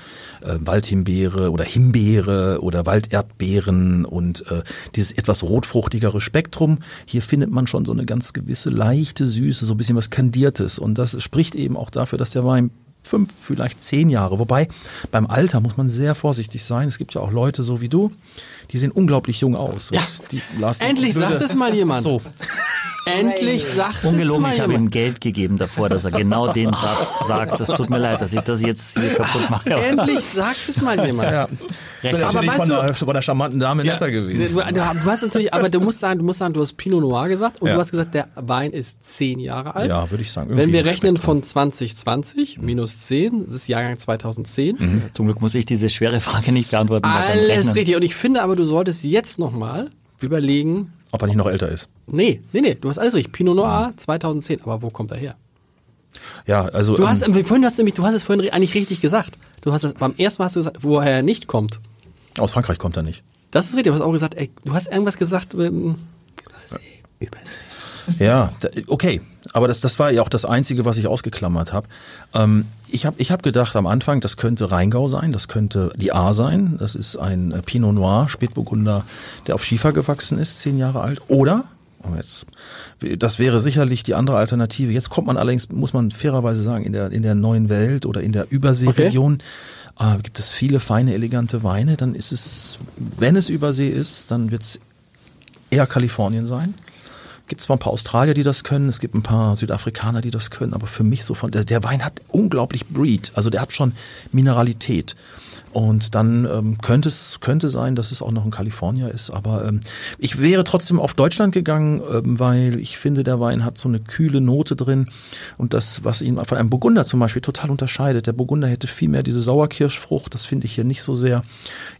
äh, Waldhimbeere oder Himbeere oder Walderdbeeren und äh, dieses etwas rotfruchtigere Spektrum. Hier findet man schon so eine ganz gewisse leichte Süße, so ein bisschen was Kandiertes. Und das spricht eben auch dafür, dass der Wein fünf, vielleicht zehn Jahre. Wobei beim Alter muss man sehr vorsichtig sein. Es gibt ja auch Leute so wie du, die sehen unglaublich jung aus. Ja. Die, Lars, Endlich sagt es mal jemand. So. Endlich sagt es Ungelogen, mal ich habe ihm jemand. Geld gegeben davor, dass er genau den Satz sagt. Das tut mir leid, dass ich das jetzt hier kaputt mache. aber Endlich sagt es mal jemand. Ja. Recht Aber weißt von, du- der, von der charmanten Dame netter gewesen. Du, du, du hast natürlich, aber du musst sagen, du musst sagen, du hast Pinot Noir gesagt und Ja. du hast gesagt, der Wein ist zehn Jahre alt. Ja, würde ich sagen. Wenn wir rechnen von 2020 minus 10, das ist Jahrgang 2010. Zum Glück muss ich diese schwere Frage nicht beantworten. Alles richtig. Und ich finde aber, du solltest jetzt nochmal überlegen, Ob er nicht noch älter ist. nee, nee, nee, du hast alles richtig. Pinot Noir 2010, aber wo kommt er her? Ja, also. Du ähm, hast, vorhin hast du nämlich, du hast es vorhin eigentlich richtig gesagt. Du hast es, beim ersten Mal hast du gesagt, woher er nicht kommt. aus Frankreich kommt er nicht. Das ist richtig. Du hast auch gesagt, ey, du hast irgendwas gesagt, ähm, Übersee, Übersee. Ja, okay. Aber das, das war ja auch das Einzige, was ich ausgeklammert habe. Ähm, ich habe ich hab gedacht am Anfang, das könnte Rheingau sein, das könnte die A sein. Das ist ein äh, Pinot Noir, Spätburgunder, der auf Schiefer gewachsen ist, zehn Jahre alt. Oder, oh, jetzt, das wäre sicherlich die andere Alternative. Jetzt kommt man allerdings, muss man fairerweise sagen, in der, in der neuen Welt oder in der Überseeregion äh, gibt es viele feine, elegante Weine. Dann ist es, wenn es Übersee ist, dann wird es eher Kalifornien sein. Gibt zwar ein paar Australier, die das können, es gibt ein paar Südafrikaner, die das können, aber für mich so von der, der Wein hat unglaublich Breed, also der hat schon Mineralität. Und dann ähm, könnte es könnte sein, dass es auch noch ein Kalifornier ist, aber ähm, ich wäre trotzdem auf Deutschland gegangen, ähm, weil ich finde, der Wein hat so eine kühle Note drin und das, was ihn von einem Burgunder zum Beispiel total unterscheidet. Der Burgunder hätte viel mehr diese Sauerkirschfrucht, das finde ich hier nicht so sehr.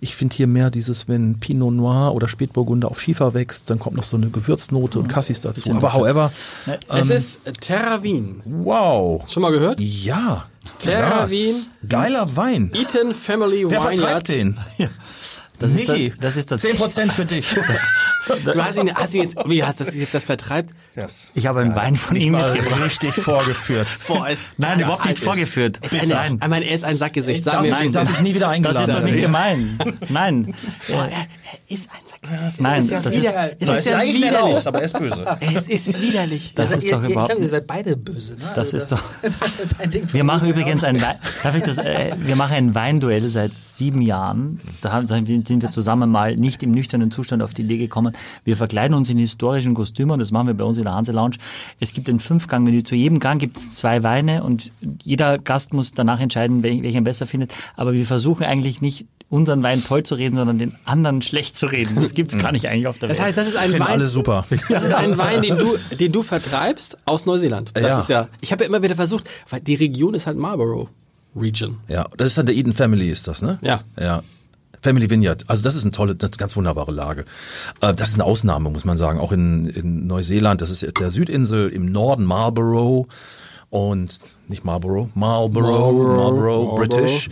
Ich finde hier mehr dieses, wenn Pinot Noir oder Spätburgunder auf Schiefer wächst, dann kommt noch so eine Gewürznnote und Cassis dazu. Aber however, Es ist Terra Wien. wow. Schon mal gehört? Ja. Terra. Wien. Geiler Wein. Eaton Family Wer Vineyard. vertreibt den? Das ist, Niki, das, das ist das. 10% für dich. Du hast ihn, hast ihn jetzt, wie hast das jetzt das vertreibt? Yes. Ich habe einen Wein von ihm mitgebracht. richtig vorgeführt. Boah, es, Nein, überhaupt nicht vorgeführt. Ist eine, Nein. ich meine, er ist ein Sackgesicht. Wie es darf ist. ich nie wieder Das eingeladen ist doch nicht gemein. Nein. Boah, er, er ist ein Sackgesicht. Nein, ist ja das ist, wieder- Es Das ist ja widerlich. aber er ist böse. Es ist widerlich. das Ihr ist doch ihr, überhaupt. Ich glaube, ihr seid beide böse. Ne? Das ist doch- Wir machen mir. übrigens ein Wein, darf ich das, äh, wir machen ein Weinduell seit sieben Jahren. Da haben, sind wir zusammen mal nicht im nüchternen Zustand auf die Idee gekommen. Wir verkleiden uns in historischen Kostümen. Das machen wir bei uns in der Hanse Lounge. Es gibt ein Fünfgang-Menü. Zu jedem Gang gibt es zwei Weine und jeder Gast muss danach entscheiden, wel- welchen er besser findet. Aber wir versuchen eigentlich nicht unseren Wein toll zu reden, sondern den anderen schlecht zu reden. Das gibt's gar nicht eigentlich auf der Das Welt. heißt, das ist ein Ich finde Wein. alle super. Das ist ein Wein, den du, den du vertreibst aus Neuseeland. Das Ja. ist ja. Ich habe ja immer wieder versucht, weil die Region ist halt Marlborough Region. Ja, das ist dann der Eden Family, ist das, ne? Ja. Ja. Family Vineyard. Also das ist eine tolle, eine ganz wunderbare Lage. Äh, Das ist eine Ausnahme, muss man sagen. Auch in, in Neuseeland, das ist der Südinsel im Norden Marlborough und nicht Marlborough, Marlborough, Marlborough, Marlborough. British.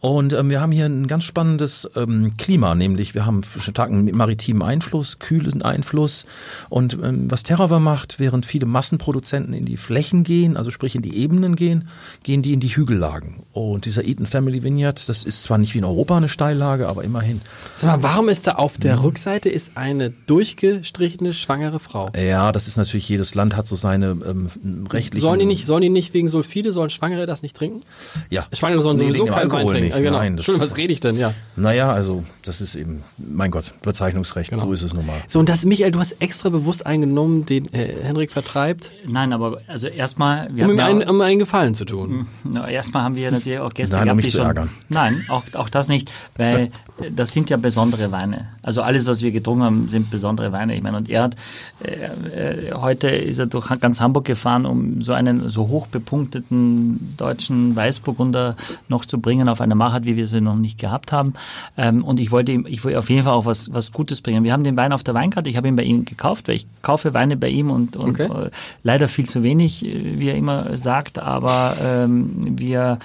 Und ähm, wir haben hier ein ganz spannendes ähm, Klima, nämlich wir haben starken maritimen Einfluss, kühlen Einfluss. Und ähm, was Terraver macht, während viele Massenproduzenten in die Flächen gehen, also sprich in die Ebenen gehen, gehen die in die Hügellagen. Und dieser Eaton Family Vineyard, das ist zwar nicht wie in Europa eine Steillage, aber immerhin. Sag mal, warum ist da auf der Rückseite ist eine durchgestrichene schwangere Frau? Ja, das ist natürlich, jedes Land hat so seine ähm, rechtlichen... Sollen die nicht, sollen die nicht wegen Sulfide, sollen Schwangere das nicht trinken? Ja. Schwangere sollen Nee, sowieso keinen Wein trinken. Nicht. Ah, genau. Nein, das- Entschuldigung, was rede ich denn? Ja. Naja, also das ist eben, mein Gott, Bezeichnungsrecht, Genau. so ist es nun mal. So, und das, Michael, du hast extra bewusst eingenommen, den äh, Henrik vertreibt, Nein, aber also erstmal, wir um haben ihm ja- einen, um einen Gefallen zu tun. Na, erstmal haben wir natürlich auch Gäste Nein, um gehabt, mich die zu schon, ärgern. Nein, auch, auch das nicht, weil das sind ja besondere Weine. Also alles, was wir getrunken haben, sind besondere Weine. Ich meine, und er hat, äh, äh, heute ist er durch ganz Hamburg gefahren, um so einen so hoch bepunkteten deutschen Weißburgunder noch zu bringen auf eine Machart, wie wir sie noch nicht gehabt haben. Ähm, und ich wollte ihm, ich wollte auf jeden Fall auch was, was Gutes bringen. Wir haben den Wein auf der Weinkarte, ich habe ihn bei ihm gekauft, weil ich kaufe Weine bei ihm und, und Okay. äh, leider viel zu wenig, äh, wie er immer sagt, aber ähm, wir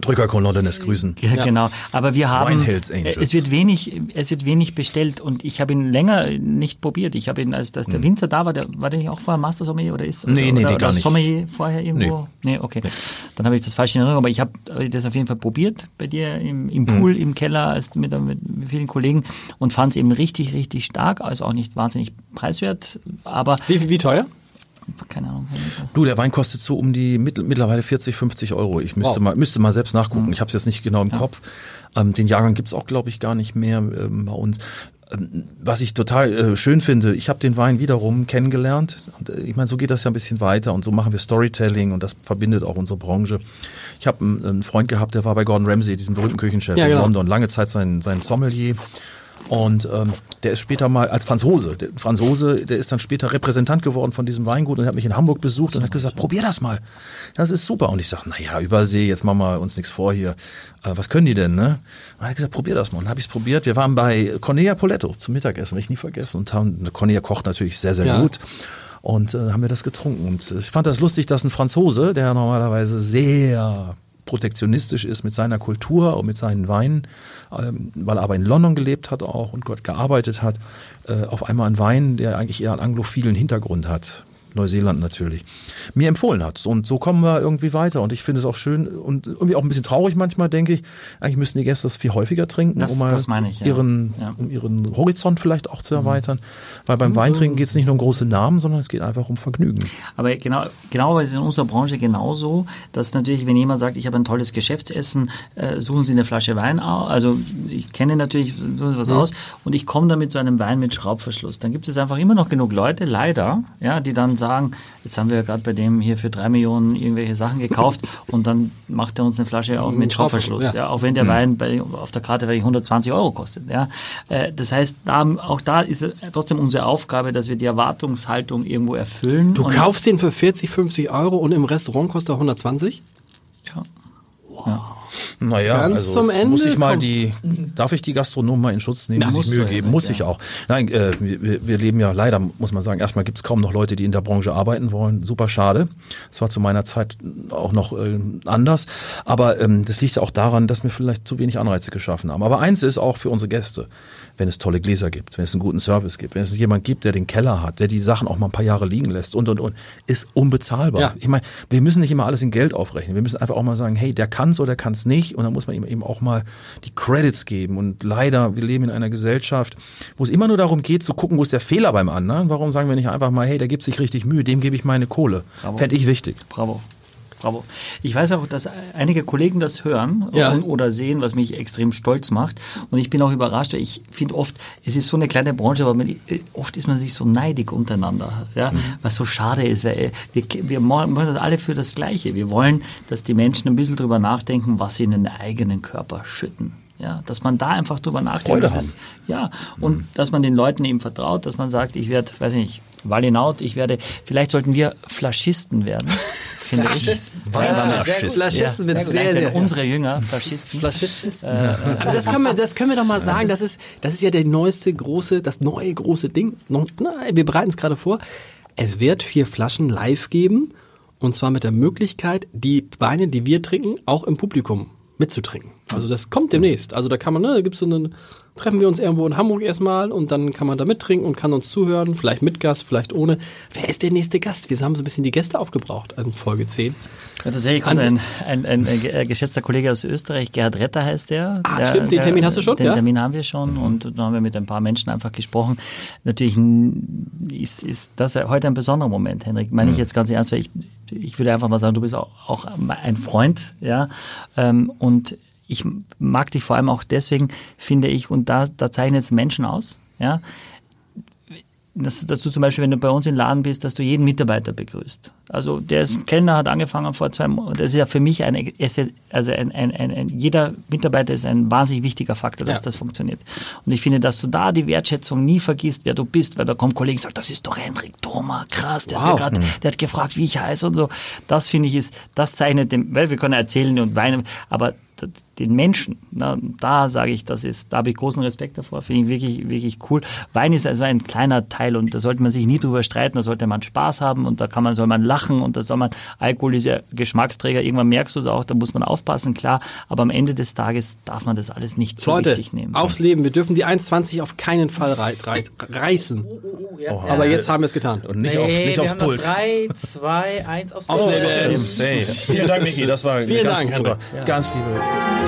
Drückerkolonne lässt grüßen. ja, genau. Aber wir haben, es wird wenig, es wird wenig bestellt und ich habe ihn länger nicht probiert. Ich habe ihn, als, als der Winzer da war, der, war der nicht auch vorher Master Sommelier oder ist? Hm. Nee, oder, nee, nee, oder gar nicht. Sommelier vorher irgendwo? Nee, okay. Dann habe ich das falsch in Erinnerung, aber ich habe das auf jeden Fall probiert bei dir im, im Hm. Pool, im Keller als mit, mit vielen Kollegen und fand es eben richtig, richtig stark, also auch nicht wahnsinnig preiswert, aber Wie, wie teuer? Keine Ahnung. Du, der Wein kostet so um die mittlerweile 40, 50 Euro. Ich müsste Wow. mal müsste mal selbst nachgucken. Ich habe es jetzt nicht genau im Kopf. Ähm, den Jahrgang gibt's auch, glaube ich, gar nicht mehr ähm, bei uns. Ähm, was ich total äh, schön finde, ich habe den Wein wiederum kennengelernt. Und, äh, ich meine, so geht das ja ein bisschen weiter und so machen wir Storytelling und das verbindet auch unsere Branche. Ich habe einen, einen Freund gehabt, der war bei Gordon Ramsay, diesem berühmten Küchenchef Ja, in genau. London, lange Zeit sein, sein Sommelier. Und ähm, der ist später mal als Franzose, der Franzose, der ist dann später Repräsentant geworden von diesem Weingut und hat mich in Hamburg besucht und hat gesagt, probier das mal. Das ist super. Und ich sag, na ja, Übersee, jetzt machen wir uns nichts vor hier. Äh, was können die denn, ne? Und er hat gesagt, probier das mal. Und dann habe ich es probiert. Wir waren bei Cornelia Poletto zum Mittagessen, hab ich nie vergessen. Und haben, Cornelia kocht natürlich sehr, sehr Ja. gut. Und äh, haben wir das getrunken. Und äh, ich fand das lustig, dass ein Franzose, der normalerweise sehr protektionistisch ist mit seiner Kultur und mit seinen Weinen, ähm, weil er aber in London gelebt hat auch und dort gearbeitet hat, äh, auf einmal einen Wein, der eigentlich eher einen anglophilen Hintergrund hat, Neuseeland natürlich, mir empfohlen hat. Und so kommen wir irgendwie weiter. Und ich finde es auch schön und irgendwie auch ein bisschen traurig manchmal, denke ich. Eigentlich müssten die Gäste das viel häufiger trinken, Das- um mal ich, ja. ihren, Ja. um ihren Horizont vielleicht auch zu erweitern. Weil beim Weintrinken geht es nicht nur um große Namen, sondern es geht einfach um Vergnügen. Aber genau, genau weil es in unserer Branche genauso, dass natürlich, wenn jemand sagt, ich habe ein tolles Geschäftsessen, äh, suchen Sie eine Flasche Wein aus. Also ich kenne natürlich was aus und ich komme dann mit so einem Wein mit Schraubverschluss. Dann gibt es einfach immer noch genug Leute, leider, ja, die dann sagen, jetzt haben wir ja gerade bei dem hier für drei Millionen irgendwelche Sachen gekauft und dann macht er uns eine Flasche auf mit Schraubverschluss. Ja. ja. auch wenn der Wein bei, auf der Karte vielleicht 120 Euro kostet. Ja. Äh, Das heißt, da, auch da ist es trotzdem unsere Aufgabe, dass wir die Erwartungshaltung irgendwo erfüllen. Du kaufst den für 40, 50 Euro und im Restaurant kostet er 120? ja. Ja. Naja, Ganz also zum Ende muss ich mal kommt- die, darf ich die Gastronomen mal in Schutz nehmen, Na, muss musst ich Mühe geben, ja, muss klar. ich auch. Nein, äh, wir, wir- wir leben ja leider, muss man sagen, erstmal gibt es kaum noch Leute, die in der Branche arbeiten wollen. Super schade. Das war zu meiner Zeit auch noch äh, anders. Aber ähm, das liegt auch daran, dass wir vielleicht zu wenig Anreize geschaffen haben. Aber eins ist auch für unsere Gäste, wenn es tolle Gläser gibt, wenn es einen guten Service gibt, wenn es jemand gibt, der den Keller hat, der die Sachen auch mal ein paar Jahre liegen lässt und und und, ist unbezahlbar. Ja. Ich meine, wir müssen nicht immer alles in Geld aufrechnen. Wir müssen einfach auch mal sagen, hey, der kann's oder der kann's nicht. Und dann muss man ihm eben auch mal die Credits geben. Und leider, wir leben in einer Gesellschaft, wo es immer nur darum geht, zu gucken, wo ist der Fehler beim anderen. Warum sagen wir nicht einfach mal, hey, der gibt sich richtig Mühe, dem gebe ich meine Kohle. Fände ich wichtig. Bravo. Bravo. Ich weiß auch, dass einige Kollegen das hören Ja. und, oder sehen, was mich extrem stolz macht. Und ich bin auch überrascht, weil ich finde oft, es ist so eine kleine Branche, aber man, oft ist man sich so neidig untereinander, ja, was so schade ist, weil äh, wir, wir wollen das alle für das Gleiche. Wir wollen, dass die Menschen ein bisschen drüber nachdenken, was sie in den eigenen Körper schütten. Ja, dass man da einfach drüber nachdenkt. Freude ist, ja, und dass man den Leuten eben vertraut, dass man sagt, ich werde, weiß ich nicht, Walinaut, ich werde, vielleicht sollten wir Flaschisten werden. Finde ich. Weinwanderschisten. sehr gut. Flaschisten Sehr wird gut. sehr, sehr, unsere Jünger Faschisten. Flaschisten. Also das, können wir, das können wir doch mal sagen. Das ist, das ist ja der neueste große, das neue große Ding. Wir bereiten es gerade vor. Es wird vier Flaschen live geben. Und zwar mit der Möglichkeit, die Weine, die wir trinken, auch im Publikum mitzutrinken. Also das kommt demnächst. Also da kann man, ne, da gibt's so einen, treffen wir uns irgendwo in Hamburg erstmal und dann kann man da mittrinken und kann uns zuhören, vielleicht mit Gast, vielleicht ohne. Wer ist der nächste Gast? Wir haben so ein bisschen die Gäste aufgebraucht in Folge 10. Ja, tatsächlich kommt ein, ein, ein, ein äh, geschätzter Kollege aus Österreich, Gerhard Retter heißt der. Ah, der stimmt, den Termin hast du schon, Den ja? Termin haben wir schon und da haben wir mit ein paar Menschen einfach gesprochen. Natürlich ist, ist das heute ein besonderer Moment, Henrik. Meine ich Mhm. jetzt ganz ernst, weil ich, ich würde einfach mal sagen, du bist auch, auch ein Freund, ja. Ähm, und ich mag dich vor allem auch deswegen, finde ich, und da, da zeichnet es Menschen aus, ja dass, dass du zum Beispiel, wenn du bei uns im Laden bist, dass du jeden Mitarbeiter begrüßt. Also der ist Kellner, hat angefangen vor zwei Monaten. Das ist ja für mich also ein, ein, ein, ein, jeder Mitarbeiter ist ein wahnsinnig wichtiger Faktor, dass Ja. das funktioniert. Und ich finde, dass du da die Wertschätzung nie vergisst, wer du bist, weil da kommen Kollegen und sagen, das ist doch Henrik Thoma, krass, der, Wow. hat, grad, der hat gefragt, wie ich heiße und so. Das finde ich ist, das zeichnet dem, weil wir können erzählen und weinen, aber den Menschen, na, da sage ich, das ist, da habe ich großen Respekt davor, finde ich wirklich, wirklich cool. Wein ist also ein kleiner Teil und da sollte man sich nie drüber streiten, da sollte man Spaß haben und da kann man, soll man lachen und da soll man, Alkohol ist ja Geschmacksträger, irgendwann merkst du es auch, da muss man aufpassen, klar, aber am Ende des Tages darf man das alles nicht so Leute, wichtig nehmen. aufs Leben. Wir dürfen die 1,20 auf keinen Fall rei rei reißen. Ja, Aber ja. jetzt haben wir es getan. Und nicht, nee, auf, nicht wir aufs haben Pult. drei, zwei, eins aufs Aufs Tor. Leben. Hey, vielen Dank, Michi. Das war Vielen ganz Dank, super. Henrik. Ganz liebe.